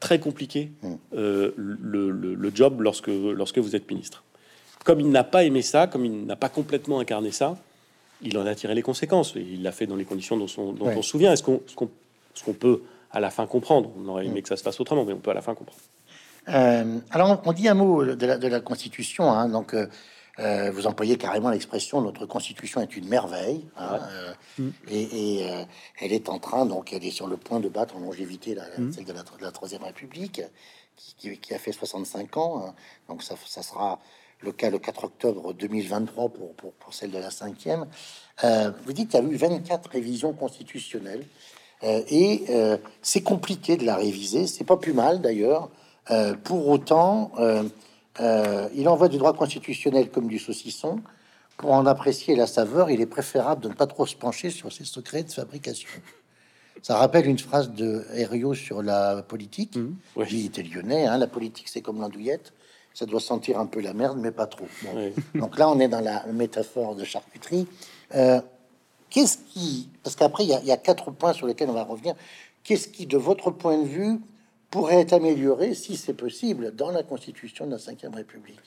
très compliqué mm. euh, le, le, job lorsque, lorsque vous êtes ministre. Comme il n'a pas aimé ça, comme il n'a pas complètement incarné ça, il en a tiré les conséquences. Et il l'a fait dans les conditions dont, on se souvient. Est-ce qu'on peut à la fin comprendre? On aurait aimé que ça se fasse autrement, mais on peut à la fin comprendre. Euh, alors, on dit un mot de la, de la Constitution. Hein, donc, euh, euh, vous employez carrément l'expression notre Constitution est une merveille. Hein, mm. Et, elle est en train, donc, elle est sur le point de battre en longévité la, mm. celle de la, Troisième République, qui, qui, a fait 65 ans. Hein. donc, ça, ça sera le cas le 4 octobre 2023 pour, pour, pour celle de la cinquième. Vous dites qu'il y a eu 24 révisions constitutionnelles et c'est compliqué de la réviser. C'est pas plus mal d'ailleurs. Pour autant, il envoie du droit constitutionnel comme du saucisson. Pour en apprécier la saveur, il est préférable de ne pas trop se pencher sur ses secrets de fabrication. Ça rappelle une phrase de Herriot sur la politique. Mmh, Il était lyonnais. Hein, la politique, c'est comme l'andouillette ça doit sentir un peu la merde, mais pas trop. [laughs] Donc là, on est dans la métaphore de charcuterie. Euh, qu'est-ce qui, parce qu'après, il y, a quatre points sur lesquels on va revenir. Qu'est-ce qui, de votre point de vue, pourrait être amélioré, si c'est possible, dans la Constitution de la Ve République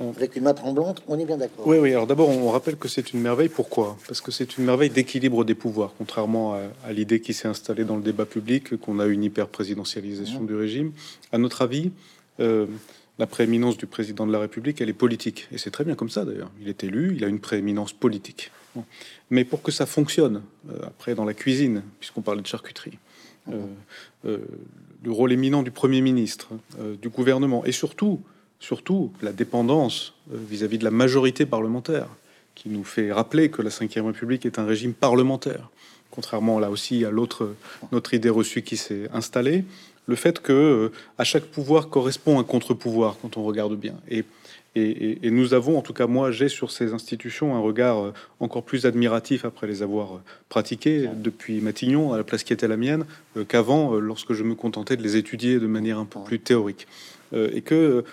avec une main tremblante, on est bien d'accord. Oui, oui. Alors d'abord, on rappelle que c'est une merveille. Pourquoi? Parce que c'est une merveille d'équilibre des pouvoirs, contrairement à, l'idée qui s'est installée dans le débat public qu'on a une hyper présidentialisation mmh. du régime. À notre avis, euh, la prééminence du président de la République, elle est politique. Et c'est très bien comme ça, d'ailleurs. Il est élu, il a une prééminence politique. Mais pour que ça fonctionne, euh, après, dans la cuisine, puisqu'on parlait de charcuterie, euh, euh, le rôle éminent du Premier ministre, du gouvernement, et surtout, surtout la dépendance vis-à-vis de la majorité parlementaire, qui nous fait rappeler que la Ve République est un régime parlementaire, contrairement là aussi à l'autre notre idée reçue qui s'est installée le fait que euh, à chaque pouvoir correspond un contre-pouvoir quand on regarde bien. Et, et, nous avons, en tout cas moi, j'ai sur ces institutions un regard euh, encore plus admiratif après les avoir euh, pratiquées depuis Matignon à la place qui était la mienne qu'avant, lorsque je me contentais de les étudier de manière un peu plus théorique. et que,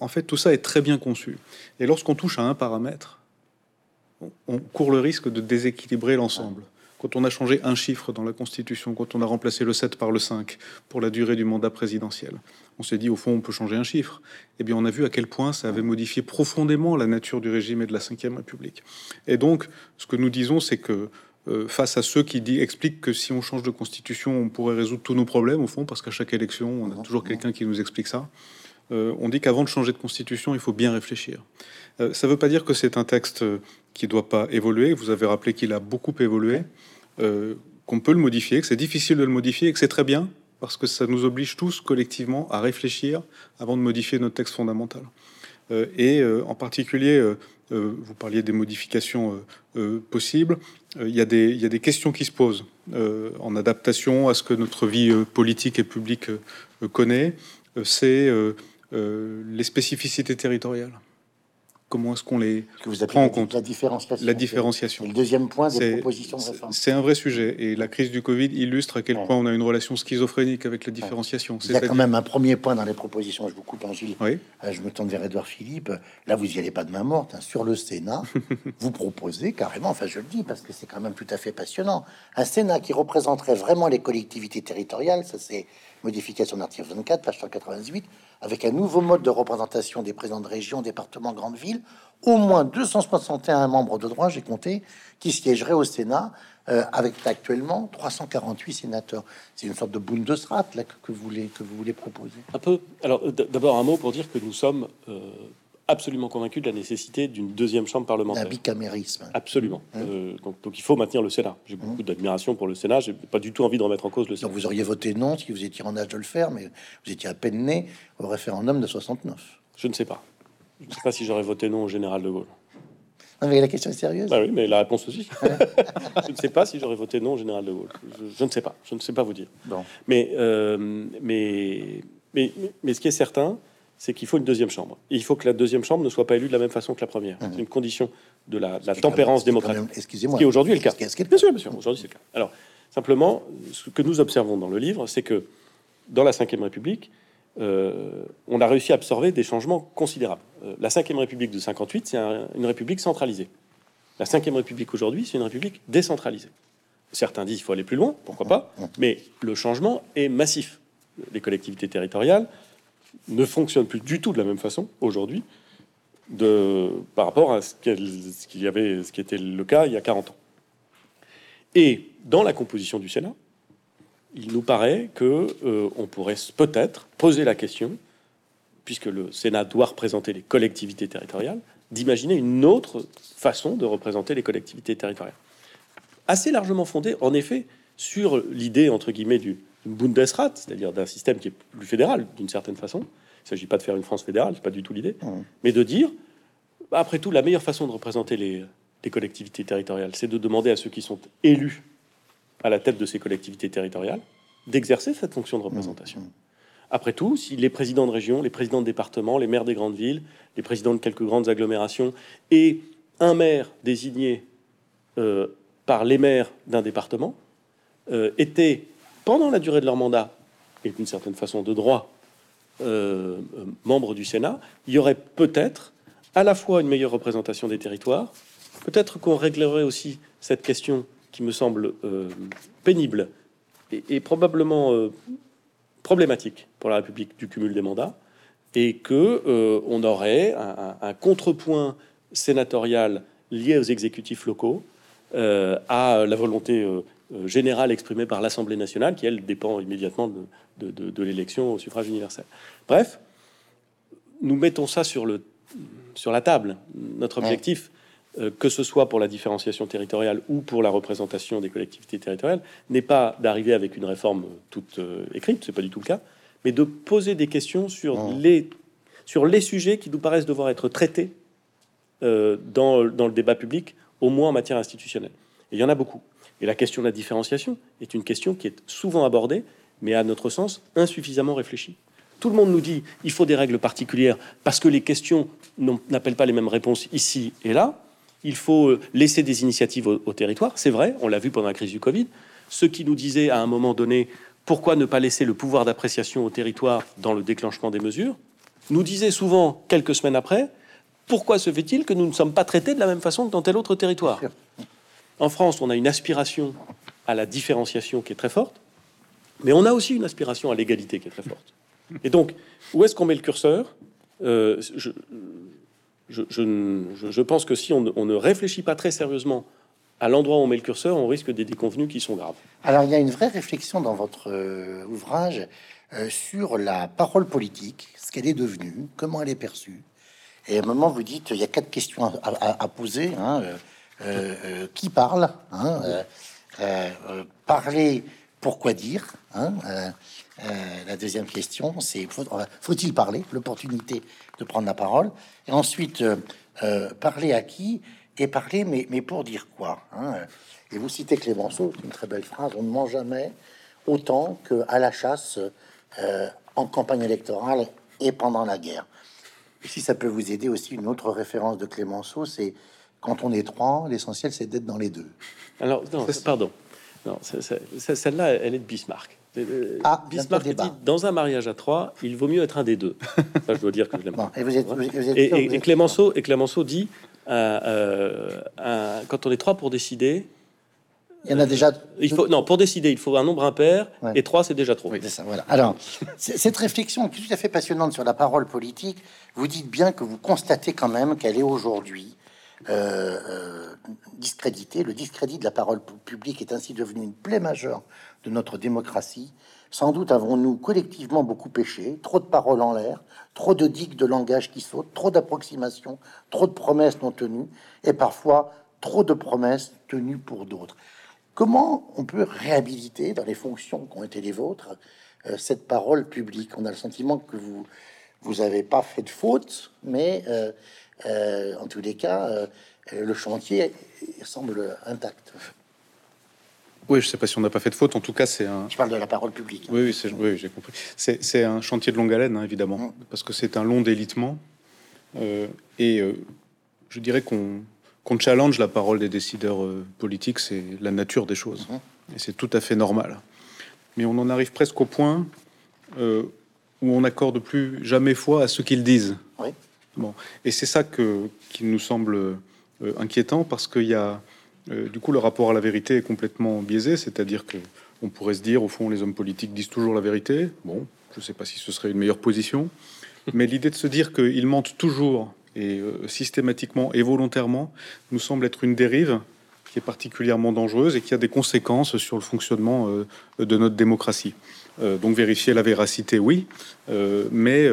en fait, tout ça est très bien conçu. Et lorsqu'on touche à un paramètre, on court le risque de déséquilibrer l'ensemble quand on a changé un chiffre dans la Constitution, quand on a remplacé le 7 par le 5 pour la durée du mandat présidentiel, on s'est dit au fond on peut changer un chiffre. Eh bien on a vu à quel point ça avait modifié profondément la nature du régime et de la Ve République. Et donc ce que nous disons c'est que euh, face à ceux qui dit, expliquent que si on change de constitution, on pourrait résoudre tous nos problèmes, au fond, parce qu'à chaque élection, on a toujours quelqu'un qui nous explique ça. on dit qu'avant de changer de constitution, il faut bien réfléchir. ça ne veut pas dire que c'est un texte qui ne doit pas évoluer. Vous avez rappelé qu'il a beaucoup évolué, qu'on peut le modifier, que c'est difficile de le modifier et que c'est très bien parce que ça nous oblige tous collectivement à réfléchir avant de modifier notre texte fondamental. et en particulier, vous parliez des modifications possibles. Il y, a des, questions qui se posent en adaptation à ce que notre vie politique et publique connaît. C'est les spécificités territoriales. Comment est-ce qu'on les que vous prend en compte La différenciation. La différenciation. le deuxième point des propositions de réforme. C'est un vrai sujet. Et la crise du Covid illustre à quel point on a une relation schizophrénique avec la différenciation. Il y a quand même un premier point dans les propositions. Je vous coupe, Gilles. Oui. Euh, je me tourne vers Edouard Philippe. Là, vous y allez pas de main morte. Hein. Sur le Sénat, [laughs] vous proposez carrément, enfin je le dis parce que c'est quand même tout à fait passionnant, un Sénat qui représenterait vraiment les collectivités territoriales. Ça, c'est modification de l'article 24, page 198 avec un nouveau mode de représentation des présidents de région, départements, grandes villes, au moins 261 membres de droit, j'ai compté, qui siégeraient au Sénat, euh, avec actuellement 348 sénateurs. C'est une sorte de Bundesrat là, que, que, vous voulez, que vous voulez proposer. Un peu. Alors, d'abord un mot pour dire que nous sommes euh, absolument convaincu de la nécessité d'une deuxième chambre parlementaire. Un bicamérisme. Absolument. Hein euh, donc, donc, il faut maintenir le Sénat. J'ai beaucoup hein d'admiration pour le Sénat. J'ai pas du tout envie de remettre en cause le Sénat. Donc vous auriez voté non si vous étiez en âge de le faire, mais vous étiez à peine né au référendum de 69. Je ne sais pas. Je ne sais pas si j'aurais voté non au général de Gaulle. Non, mais la question est sérieuse. Bah oui, mais la réponse aussi. [laughs] je ne sais pas si j'aurais voté non au général de Gaulle. Je, ne sais pas. Je ne sais pas vous dire. Bon. Mais, euh, mais, mais, mais, ce qui est certain, c'est qu'il faut une deuxième chambre. il faut que la deuxième chambre ne soit pas élue de la même façon que la première. C'est une condition de la, tempérance démocratique. Excusez-moi. Ce qui aujourd'hui est le cas. Bien sûr, bien sûr. Aujourd'hui, c'est le cas. Alors, simplement, ce que nous observons dans le livre, c'est que dans la Ve République, euh, on a réussi à absorber des changements considérables. Euh, la Ve République de 58, c'est une république centralisée. La Ve République aujourd'hui, c'est une république décentralisée. Certains disent qu'il faut aller plus loin, pourquoi pas, mais le changement est massif. Les collectivités territoriales ne fonctionne plus du tout de la même façon aujourd'hui par rapport à ce qu'il y avait, ce qui était le cas il y a 40 ans. Et dans la composition du Sénat, il nous paraît que euh, on pourrait peut-être poser la question, puisque le Sénat doit représenter les collectivités territoriales, d'imaginer une autre façon de représenter les collectivités territoriales. Assez largement fondée, en effet, sur l'idée, entre guillemets, du Bundesrat, c'est-à-dire d'un système qui est plus fédéral d'une certaine façon. Il ne s'agit pas de faire une France fédérale, c'est pas du tout l'idée, mmh. mais de dire, bah, après tout, la meilleure façon de représenter les, collectivités territoriales, c'est de demander à ceux qui sont élus à la tête de ces collectivités territoriales d'exercer cette fonction de représentation. Mmh. Après tout, si les présidents de région, les présidents de département, les maires des grandes villes, les présidents de quelques grandes agglomérations et un maire désigné euh, par les maires d'un département euh, étaient pendant la durée de leur mandat, et d'une certaine façon de droit, euh, euh, membres du Sénat, il y aurait peut-être à la fois une meilleure représentation des territoires, peut-être qu'on réglerait aussi cette question qui me semble euh, pénible et, probablement problématique pour la République du cumul des mandats, et que on aurait un, contrepoint sénatorial lié aux exécutifs locaux à la volonté générale exprimée par l'Assemblée nationale, qui elle dépend immédiatement de, l'élection au suffrage universel. Bref, nous mettons ça sur, le, sur la table. Notre objectif, euh, que ce soit pour la différenciation territoriale ou pour la représentation des collectivités territoriales, n'est pas d'arriver avec une réforme toute euh, écrite, c'est pas du tout le cas, mais de poser des questions sur, les, sur les sujets qui nous paraissent devoir être traités dans, dans le débat public, au moins en matière institutionnelle. Et il y en a beaucoup. Et la question de la différenciation est une question qui est souvent abordée, mais à notre sens insuffisamment réfléchie. Tout le monde nous dit il faut des règles particulières parce que les questions n'appellent pas les mêmes réponses ici et là. Il faut euh, laisser des initiatives au, territoire. C'est vrai, on l'a vu pendant la crise du Covid. Ceux qui nous disaient à un moment donné pourquoi ne pas laisser le pouvoir d'appréciation au territoire dans le déclenchement des mesures, nous disaient souvent quelques semaines après pourquoi se fait-il que nous ne sommes pas traités de la même façon que dans tel autre territoire? En France, on a une aspiration à la différenciation qui est très forte, mais on a aussi une aspiration à l'égalité qui est très forte. Et donc, où est-ce qu'on met le curseur? Euh, je, pense que si on, ne réfléchit pas très sérieusement à l'endroit où on met le curseur, on risque des déconvenus qui sont graves. Alors, il y a une vraie réflexion dans votre euh, ouvrage sur la parole politique, ce qu'elle est devenue, comment elle est perçue. Et à un moment, vous dites, il y a quatre questions à, poser. Hein, qui parle hein, Parler, pourquoi dire hein, La deuxième question, c'est faut-il parler L'opportunité de prendre la parole. Et ensuite, parler à qui et parler, mais, mais pour dire quoi hein Et vous citez Clémenceau, une très belle phrase on ne ment jamais autant qu'à la chasse euh, en campagne électorale et pendant la guerre. Si ça peut vous aider aussi, une autre référence de Clémenceau, c'est quand on est trois, l'essentiel c'est d'être dans les deux. Alors, non, pardon, non, celle-là, elle est de Bismarck. Euh, ah, Bismarck dit dans un mariage à trois, il vaut mieux être un des deux. Ça, je dois dire que je l'aime. et, vous êtes, vous êtes et, Clémenceau, et Clémenceau dit euh, euh, quand on est trois pour décider, il y en a déjà. Il faut non pour décider, il faut un nombre impair et trois c'est déjà trop. Oui, ça. Voilà. Alors cette réflexion qui est tout à fait passionnante sur la parole politique, vous dites bien que vous constatez quand même qu'elle est aujourd'hui euh, discréditée. Le discrédit de la parole publique est ainsi devenu une plaie majeure de notre démocratie. Sans doute avons-nous collectivement beaucoup péché, trop de paroles en l'air, trop de digues de langage qui sautent, trop d'approximations, trop de promesses non tenues, et parfois trop de promesses tenues pour d'autres. Comment on peut réhabiliter dans les fonctions qui ont été les vôtres euh, cette parole publique? On a le sentiment que vous vous avez pas fait de faute, mais euh, euh, en tous les cas, le chantier semble intact. Oui, je sais pas si on n'a pas fait de faute. En tout cas, c'est un. Je parle de la parole publique. Oui, oui, oui j'ai compris. C'est un chantier de longue haleine, hein, évidemment, mm. parce que c'est un long délitement. Euh, et euh, je dirais qu'on challenge la parole des décideurs euh, politiques, c'est la nature des choses. Mm-hmm. Et c'est tout à fait normal. Mais on en arrive presque au point où on n'accorde plus jamais foi à ce qu'ils disent. Oui. Et c'est ça qui nous semble inquiétant, parce qu'il y a euh, du coup, le rapport à la vérité est complètement biaisé, c'est-à-dire que on pourrait se dire, au fond, les hommes politiques disent toujours la vérité. Bon, je ne sais pas si ce serait une meilleure position, mais l'idée de se dire qu'ils mentent toujours et euh, systématiquement et volontairement nous semble être une dérive qui est particulièrement dangereuse et qui a des conséquences sur le fonctionnement euh, de notre démocratie. donc vérifier la véracité, oui, mais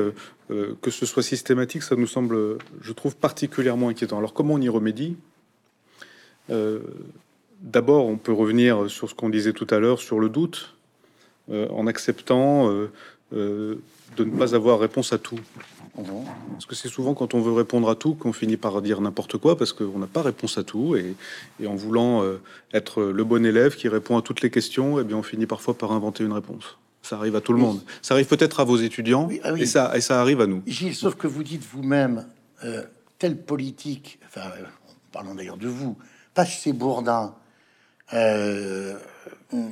que ce soit systématique, ça nous semble, je trouve, particulièrement inquiétant. Alors comment on y remédie? Euh, d'abord, on peut revenir sur ce qu'on disait tout à l'heure sur le doute, euh, en acceptant euh, de ne pas avoir réponse à tout. Parce que c'est souvent quand on veut répondre à tout qu'on finit par dire n'importe quoi parce qu'on n'a pas réponse à tout et, en voulant être le bon élève qui répond à toutes les questions, et eh bien on finit parfois par inventer une réponse. Ça arrive à tout le monde. Ça arrive peut-être à vos étudiants ah et, ça, et ça arrive à nous. Gilles, sauf que vous dites vous-même, telle politique, enfin, parlons d'ailleurs de vous, pas chez Bourdin euh,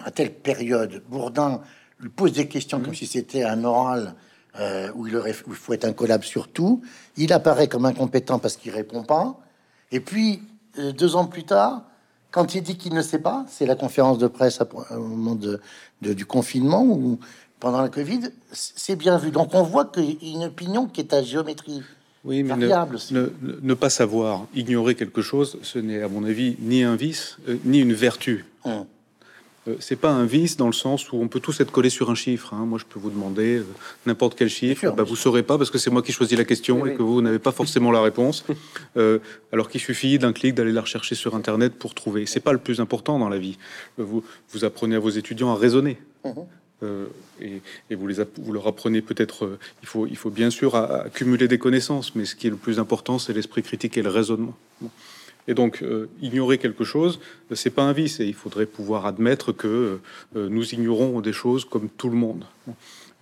à telle période. Bourdin lui pose des questions comme si c'était un oral euh, où, il aurait, où il faut être incollable sur tout. Il apparaît comme incompétent parce qu'il répond pas. Et puis, euh, deux ans plus tard, quand il dit qu'il ne sait pas, c'est la conférence de presse au moment de, du confinement ou pendant la Covid, c'est bien vu. Donc on voit qu'il y a une opinion qui est à géométrie oui, mais ne, pas savoir, ignorer quelque chose, ce n'est à mon avis ni un vice, euh, ni une vertu. Hum. Euh, c'est pas un vice dans le sens où on peut tous être collés sur un chiffre. Hein. Moi, je peux vous demander euh, n'importe quel chiffre, bah, vous saurez pas parce que c'est moi qui choisis la question et que vous n'avez pas forcément la réponse. [laughs] alors qu'il suffit d'un clic d'aller la rechercher sur Internet pour trouver. C'est pas le plus important dans la vie. Vous, vous apprenez à vos étudiants à raisonner. Euh, et, vous, les, vous leur apprenez peut-être, euh, il, faut, il faut bien sûr accumuler des connaissances, mais ce qui est le plus important, c'est l'esprit critique et le raisonnement. Et donc, euh, ignorer quelque chose, c'est pas un vice, et il faudrait pouvoir admettre que nous ignorons des choses comme tout le monde.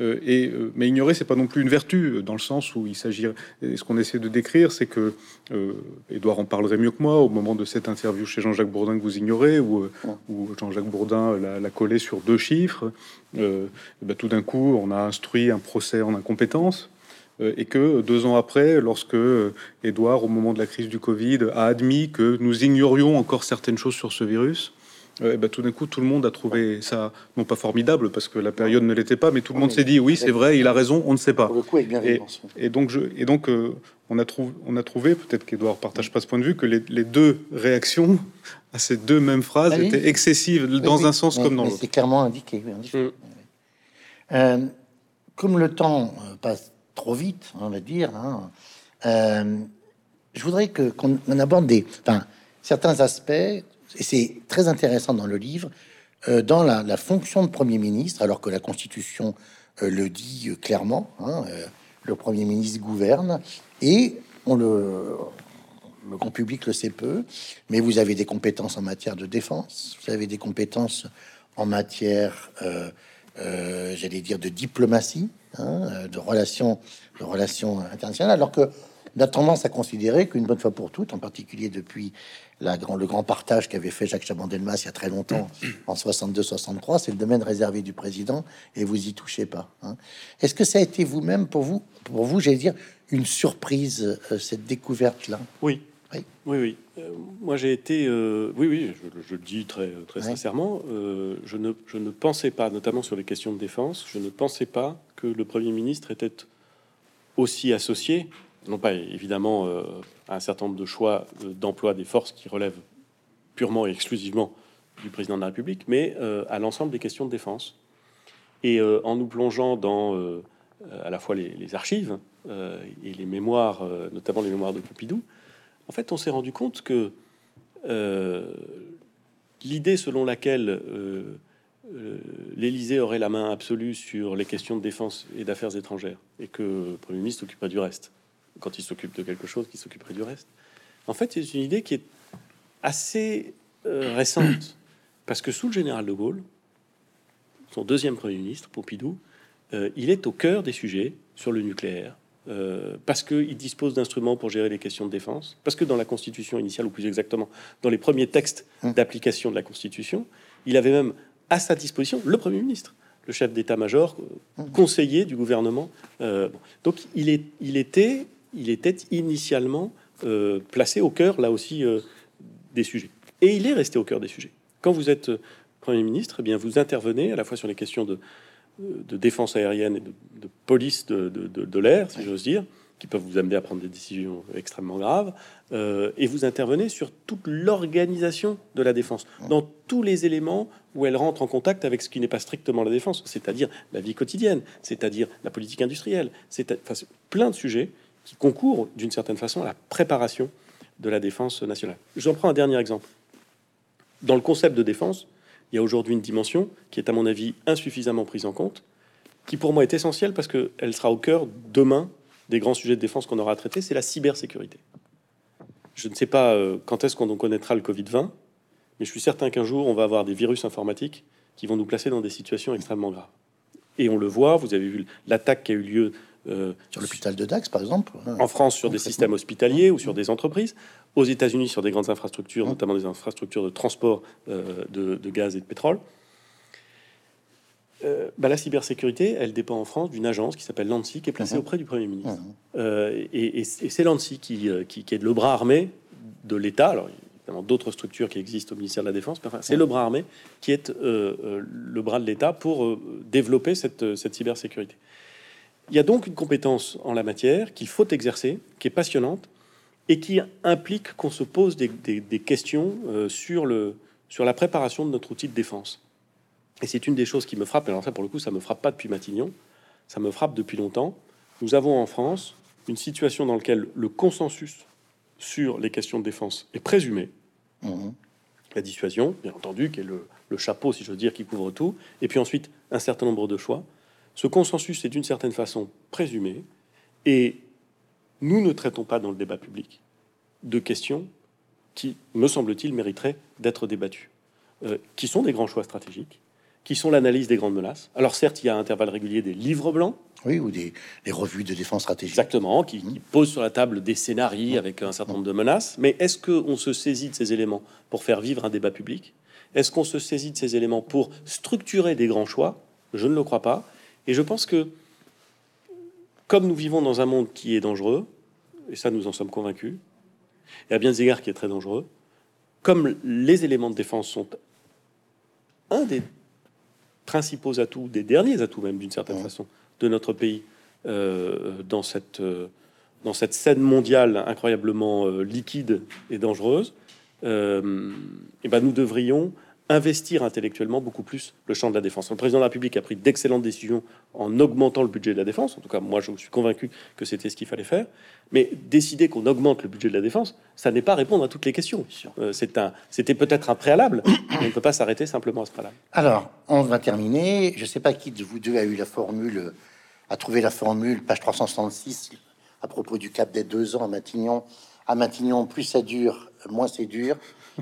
Euh, et, euh, mais ignorer, c'est pas non plus une vertu, euh, dans le sens où il s'agit. Ce qu'on essaie de décrire, c'est que Edouard en parlerait mieux que moi au moment de cette interview chez Jean-Jacques Bourdin que vous ignorez, où, où Jean-Jacques Bourdin l'a collé sur deux chiffres. Ben, tout d'un coup, on a instruit un procès en incompétence et que deux ans après, lorsque Edouard, au moment de la crise du Covid, a admis que nous ignorions encore certaines choses sur ce virus, bah, tout d'un coup, tout le monde a trouvé ça, non pas formidable, parce que la période ne l'était pas, mais tout le monde s'est dit, oui, c'est vrai, il a raison, on ne sait pas. Et, donc, je, et donc euh, on, a trouvé, on a trouvé, peut-être qu'Edouard partage pas ce point de vue, que les, deux réactions à ces deux mêmes phrases ah étaient excessives, dans un sens comme dans l'autre. C'est clairement indiqué. Mm. Euh, comme le temps passe trop vite, on va dire, hein, je voudrais que qu'on aborde certains aspects, et c'est très intéressant dans le livre, dans la, fonction de Premier ministre, alors que la Constitution le dit clairement. Hein, le Premier ministre gouverne et on le, le grand public le sait peu, mais vous avez des compétences en matière de défense, vous avez des compétences en matière, euh, euh, j'allais dire, de diplomatie, hein, de relations, de relations internationales, alors que on a tendance à considérer qu'une bonne fois pour toutes, en particulier depuis la grand, le grand partage qu'avait fait Jacques Chaban-Delmas il y a très longtemps, en 62-63, c'est le domaine réservé du président et vous y touchez pas. Hein. Est-ce que ça a été vous-même, pour vous, pour vous, j'allais dire, une surprise, euh, cette découverte-là? Oui. Oui, oui. oui. Euh, moi, j'ai été, euh, oui, oui, je, le dis très, très sincèrement, je, ne, je ne pensais pas, notamment sur les questions de défense, je ne pensais pas que le Premier ministre était aussi associé non pas évidemment euh, un certain nombre de choix euh, d'emploi des forces qui relèvent purement et exclusivement du président de la République, mais euh, à l'ensemble des questions de défense. Et en nous plongeant dans à la fois les, archives et les mémoires, notamment les mémoires de Pompidou, en fait, on s'est rendu compte que l'idée selon laquelle l'Élysée aurait la main absolue sur les questions de défense et d'affaires étrangères et que le Premier ministre occuperait du reste, quand il s'occupe de quelque chose, qui s'occuperait du reste. En fait, c'est une idée qui est assez euh, récente, [coughs] parce que sous le général de Gaulle, son deuxième premier ministre, Pompidou, euh, il est au cœur des sujets sur le nucléaire, euh, parce qu'il dispose d'instruments pour gérer les questions de défense, parce que dans la Constitution initiale, ou plus exactement dans les premiers textes hum. d'application de la Constitution, il avait même à sa disposition le Premier ministre le chef d'état-major, hum. conseiller du gouvernement. donc il, est, il était il était initialement euh, placé au cœur, là aussi, euh, des sujets. Et il est resté au cœur des sujets. Quand vous êtes euh, Premier ministre, eh bien, vous intervenez à la fois sur les questions de, défense aérienne et de, police de, l'air, si j'ose dire, qui peuvent vous amener à prendre des décisions extrêmement graves, et vous intervenez sur toute l'organisation de la défense, dans tous les éléments où elle rentre en contact avec ce qui n'est pas strictement la défense, c'est-à-dire la vie quotidienne, c'est-à-dire la politique industrielle, c'est plein de sujets qui concourent d'une certaine façon à la préparation de la défense nationale. J'en prends un dernier exemple. Dans le concept de défense, il y a aujourd'hui une dimension qui est à mon avis insuffisamment prise en compte, qui pour moi est essentielle parce qu'elle sera au cœur demain des grands sujets de défense qu'on aura à traiter, c'est la cybersécurité. Je ne sais pas euh, quand est-ce qu'on connaîtra le Covid-20, mais je suis certain qu'un jour, on va avoir des virus informatiques qui vont nous placer dans des situations extrêmement graves. Et on le voit, vous avez vu l'attaque qui a eu lieu euh, sur l'hôpital de Dax, par exemple. En France, sur des systèmes hospitaliers ou sur des entreprises. Aux États-Unis, sur des grandes infrastructures, notamment des infrastructures de transport euh, de, gaz et de pétrole. Euh, bah, la cybersécurité, elle dépend en France d'une agence qui s'appelle l'ANSI, qui est placée auprès du Premier ministre. et, c'est l'ANSI qui, qui, est le bras armé de l'État. Alors, évidemment, d'autres structures qui existent au ministère de la Défense, mais c'est le bras armé qui est le bras de l'État pour développer cette, cette cybersécurité. Il y a donc une compétence en la matière qu'il faut exercer, qui est passionnante et qui implique qu'on se pose des, questions euh, sur, le, sur la préparation de notre outil de défense. Et c'est une des choses qui me frappe. Alors ça, pour le coup, ça me frappe pas depuis Matignon, ça me frappe depuis longtemps. Nous avons en France une situation dans laquelle le consensus sur les questions de défense est présumé. Mmh. La dissuasion, bien entendu, qui est le, le chapeau, si je veux dire, qui couvre tout. Et puis ensuite, un certain nombre de choix. Ce consensus est d'une certaine façon présumé, et nous ne traitons pas dans le débat public de questions qui, me semble-t-il, mériteraient d'être débattues, euh, qui sont des grands choix stratégiques, qui sont l'analyse des grandes menaces. Alors certes, il y a à intervalles réguliers des livres blancs. Oui, ou des, revues de défense stratégique. Exactement, qui, qui, posent sur la table des scénarios avec un certain nombre de menaces. Mais est-ce qu'on se saisit de ces éléments pour faire vivre un débat public? Est-ce qu'on se saisit de ces éléments pour structurer des grands choix? Je ne le crois pas. Et je pense que, comme nous vivons dans un monde qui est dangereux, et ça nous en sommes convaincus, et à bien des égards qui est très dangereux, comme les éléments de défense sont un des principaux atouts, des derniers atouts même d'une certaine façon, de notre pays euh, dans, cette, euh, dans cette scène mondiale incroyablement euh, liquide et dangereuse, et ben nous devrions investir intellectuellement beaucoup plus le champ de la défense. Le président de la République a pris d'excellentes décisions en augmentant le budget de la défense. En tout cas, moi, je suis convaincu que c'était ce qu'il fallait faire. Mais décider qu'on augmente le budget de la défense, ça n'est pas répondre à toutes les questions. Euh, c'était peut-être un préalable, mais on ne peut pas s'arrêter simplement à ce préalable. Alors, on va terminer. Je ne sais pas qui de vous deux a eu la formule, a trouvé la formule, page 366, à propos du cap des deux ans à Matignon. À Matignon, plus ça dure, moins c'est dur.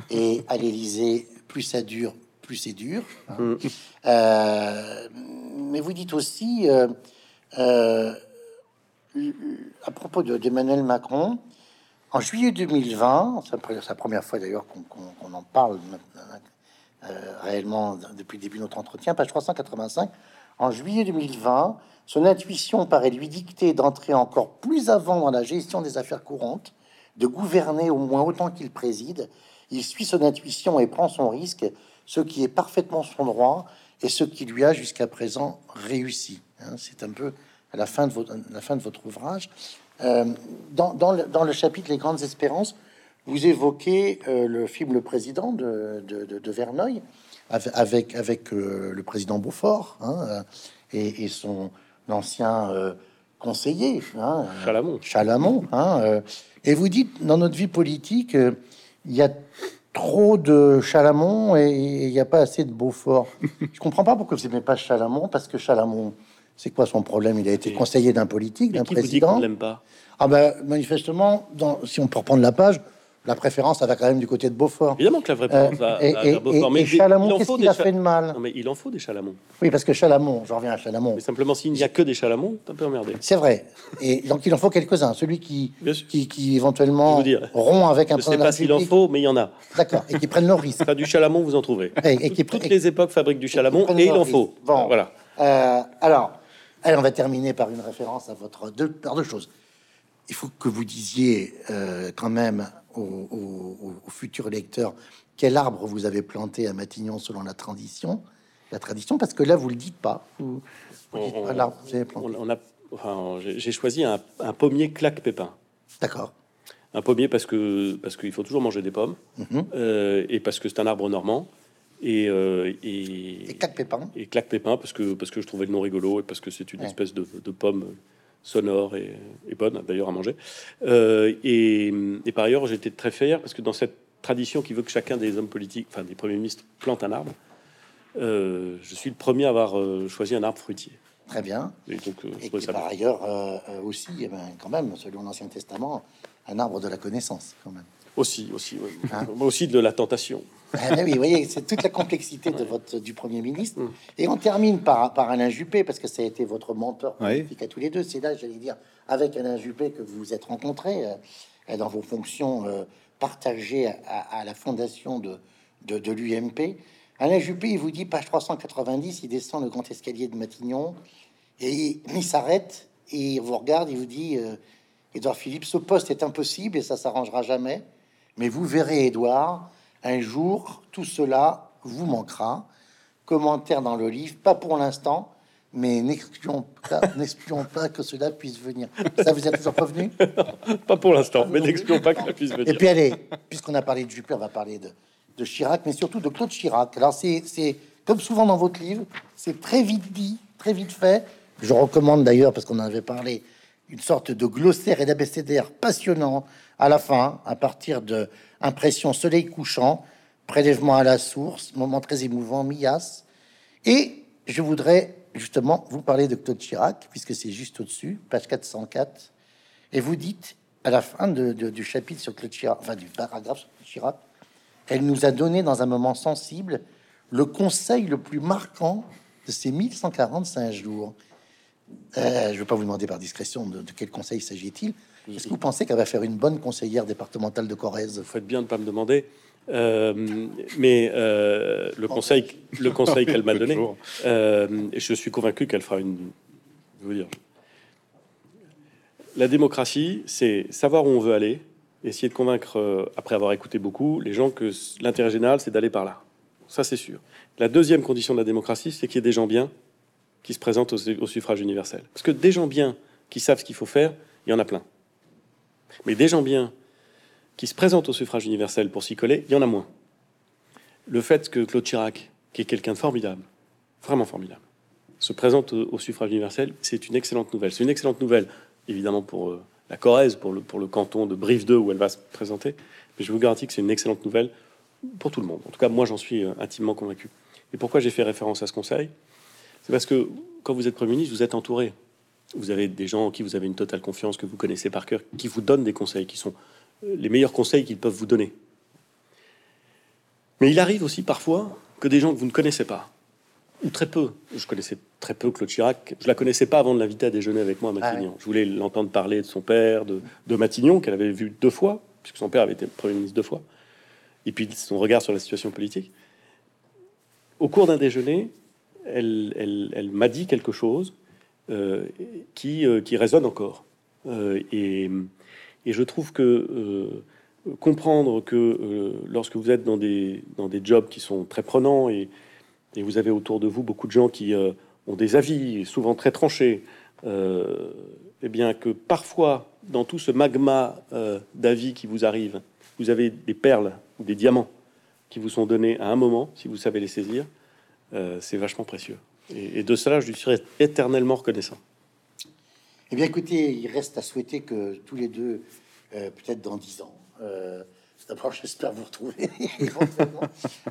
Et à l'Élysée, plus ça dure, plus c'est dur. Hein. Mm. Euh, mais vous dites aussi, euh, euh, à propos d'Emmanuel Macron, en juillet 2020, c'est la première fois d'ailleurs qu'on en parle réellement depuis le début de notre entretien, page 385, en juillet 2020, son intuition paraît lui dicter d'entrer encore plus avant dans la gestion des affaires courantes, de gouverner au moins autant qu'il préside, il suit son intuition et prend son risque, ce qui est parfaitement son droit et ce qui lui a jusqu'à présent réussi. Hein. C'est un peu à la fin de votre, la fin de votre ouvrage. Euh, dans, le, chapitre Les Grandes Espérances, vous évoquez euh, le film Le Président de, de, Verneuil avec, avec euh, le président Beaufort hein, et, son ancien conseiller, hein, Chalamont. Chalamont et vous dites, dans notre vie politique, il y a trop de Chalamont et il n'y a pas assez de Beaufort. [laughs] Je comprends pas pourquoi vous n'aimez pas Chalamont, parce que Chalamont, c'est quoi son problème? Il a été conseiller d'un politique, d'un président. Vous pas? Ah ben, manifestement, dans, si on peut reprendre la page, la préférence, ça va quand même du côté de Beaufort. Évidemment que la vraie préférence va, et, et, Beaufort. Mais Chalamont, qu'est-ce qu'il a fait de mal non, mais il en faut des Chalamont. Oui, parce que Chalamont, j'en reviens à Chalamont. Mais simplement, s'il n'y a que des Chalamont, t'es un peu emmerdé. C'est vrai. Et donc, il en faut quelques-uns. Celui qui, qui, qui, éventuellement rompt avec un Je ne sais pas s'il en faut, mais il y en a. D'accord. Et qui prennent leur risque. Enfin, du Chalamont, vous en trouvez. Et, qui, Toutes les époques fabriquent du Chalamont et, il en faut. Bon. Voilà. Euh, alors, allez, on va terminer par une référence à votre deux, par deux choses. Il faut que vous disiez euh, quand même aux, futurs lecteurs quel arbre vous avez planté à Matignon selon la tradition, la tradition, parce que là vous le dites pas. Vous, j'ai choisi un, pommier claque pépin. D'accord. Un pommier parce que parce qu'il faut toujours manger des pommes mhm. euh, et parce que c'est un arbre normand. Et, euh, et, claque pépin. Et claque pépin parce que parce que je trouvais le nom rigolo et parce que c'est une espèce de, de pomme sonore et, bonne d'ailleurs à manger. Euh, et, par ailleurs, j'étais très fier parce que dans cette tradition qui veut que chacun des hommes politiques, enfin des premiers ministres, plante un arbre, euh, je suis le premier à avoir euh, choisi un arbre fruitier. Très bien. Et donc, par ailleurs aussi, eh ben, quand même, selon l'Ancien Testament, un arbre de la connaissance, quand même. Aussi, aussi, hein [laughs] aussi de la tentation. Ah, oui, vous voyez, c'est toute la complexité de votre, du Premier ministre. Mm. Et on termine par, par Alain Juppé, parce que ça a été votre mentor politique à tous les deux. C'est là, j'allais dire, avec Alain Juppé que vous vous êtes rencontrés euh, dans vos fonctions euh, partagées à, la fondation de, de, de l'UMP. Alain Juppé, il vous dit, page 390, il descend le grand escalier de Matignon, et il, s'arrête, et il vous regarde, il vous dit, euh, Édouard Philippe, ce poste est impossible et ça s'arrangera jamais. Mais vous verrez, Édouard, un jour, tout cela vous manquera. Commentaire dans le livre, pas pour l'instant, mais n'excluons pas, [laughs] pas, que cela puisse venir. Ça vous êtes toujours prévenu [laughs] Pas pour l'instant, mais n'excluons pas que cela puisse venir. Et puis allez, puisqu'on a parlé de Juppé, on va parler de, de Chirac, mais surtout de Claude Chirac. Alors c'est comme souvent dans votre livre, c'est très vite dit, très vite fait. Je recommande d'ailleurs, parce qu'on en avait parlé, une sorte de glossaire et d'abécédaire passionnant à la fin, à partir de impression soleil couchant, prélèvement à la source, moment très émouvant, Mias. Et je voudrais justement vous parler de Claude Chirac, puisque c'est juste au-dessus, page 404. Et vous dites, à la fin du chapitre sur Claude Chirac, enfin du paragraphe sur Claude Chirac, elle nous a donné dans un moment sensible le conseil le plus marquant de ces 1145 jours. Euh, je ne vais pas vous demander par discrétion de quel conseil s'agit-il, est-ce que vous pensez qu'elle va faire une bonne conseillère départementale de Corrèze? Vous faites bien de pas me demander. Euh, mais euh, le conseil, le conseil qu'elle m'a donné, euh, je suis convaincu qu'elle fera une. Je veux dire, la démocratie, c'est savoir où on veut aller, essayer de convaincre, après avoir écouté beaucoup, les gens que l'intérêt général, c'est d'aller par là. Ça, c'est sûr. La deuxième condition de la démocratie, c'est qu'il y ait des gens bien qui se présentent au suffrage universel. Parce que des gens bien qui savent ce qu'il faut faire, il y en a plein. Mais des gens bien qui se présentent au suffrage universel pour s'y coller, il y en a moins. le fait que Claude Chirac, qui est quelqu'un de formidable, vraiment formidable, se présente au, suffrage universel, c'est une excellente nouvelle. C'est une excellente nouvelle, évidemment, pour euh, la Corrèze, pour le, pour le canton de Brive 2 où elle va se présenter, mais je vous garantis que c'est une excellente nouvelle pour tout le monde. En tout cas, moi, j'en suis euh, intimement convaincu. Et pourquoi j'ai fait référence à ce conseil? C'est parce que quand vous êtes Premier ministre, vous êtes entouré. Vous avez des gens en qui vous avez une totale confiance, que vous connaissez par cœur, qui vous donnent des conseils, qui sont euh, les meilleurs conseils qu'ils peuvent vous donner. Mais il arrive aussi parfois que des gens que vous ne connaissez pas, ou très peu, je connaissais très peu Claude Chirac, je la connaissais pas avant de l'inviter à déjeuner avec moi à ah Matignon. Je voulais l'entendre parler de son père, de, de Matignon, qu'elle avait vu deux fois, puisque son père avait été Premier ministre deux fois, et puis son regard sur la situation politique. Au cours d'un déjeuner, elle, m'a dit quelque chose euh, qui, euh, qui, résonne encore. Euh, et, je trouve que comprendre que lorsque vous êtes dans des, dans des jobs qui sont très prenants et, et vous avez autour de vous beaucoup de gens qui ont des avis souvent très tranchés, eh bien que parfois dans tout ce magma d'avis qui vous arrive, vous avez des perles ou des diamants qui vous sont donnés à un moment, si vous savez les saisir, euh, c'est vachement précieux. Et, de cela, je lui serai éternellement reconnaissant. Eh bien, écoutez, il reste à souhaiter que tous les deux, euh, peut-être dans dix ans, euh, [laughs] d'abord, j'espère vous retrouver,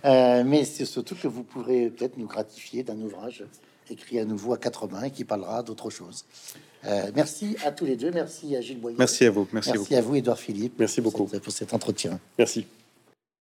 [laughs] mais c'est surtout que vous pourrez peut-être nous gratifier d'un ouvrage écrit à nouveau à quatre mains et qui parlera d'autre chose. merci à tous les deux. Merci à Gilles Boyer. Merci à vous. Merci, merci à vous, Edouard Philippe. Merci beaucoup pour cet entretien. Merci.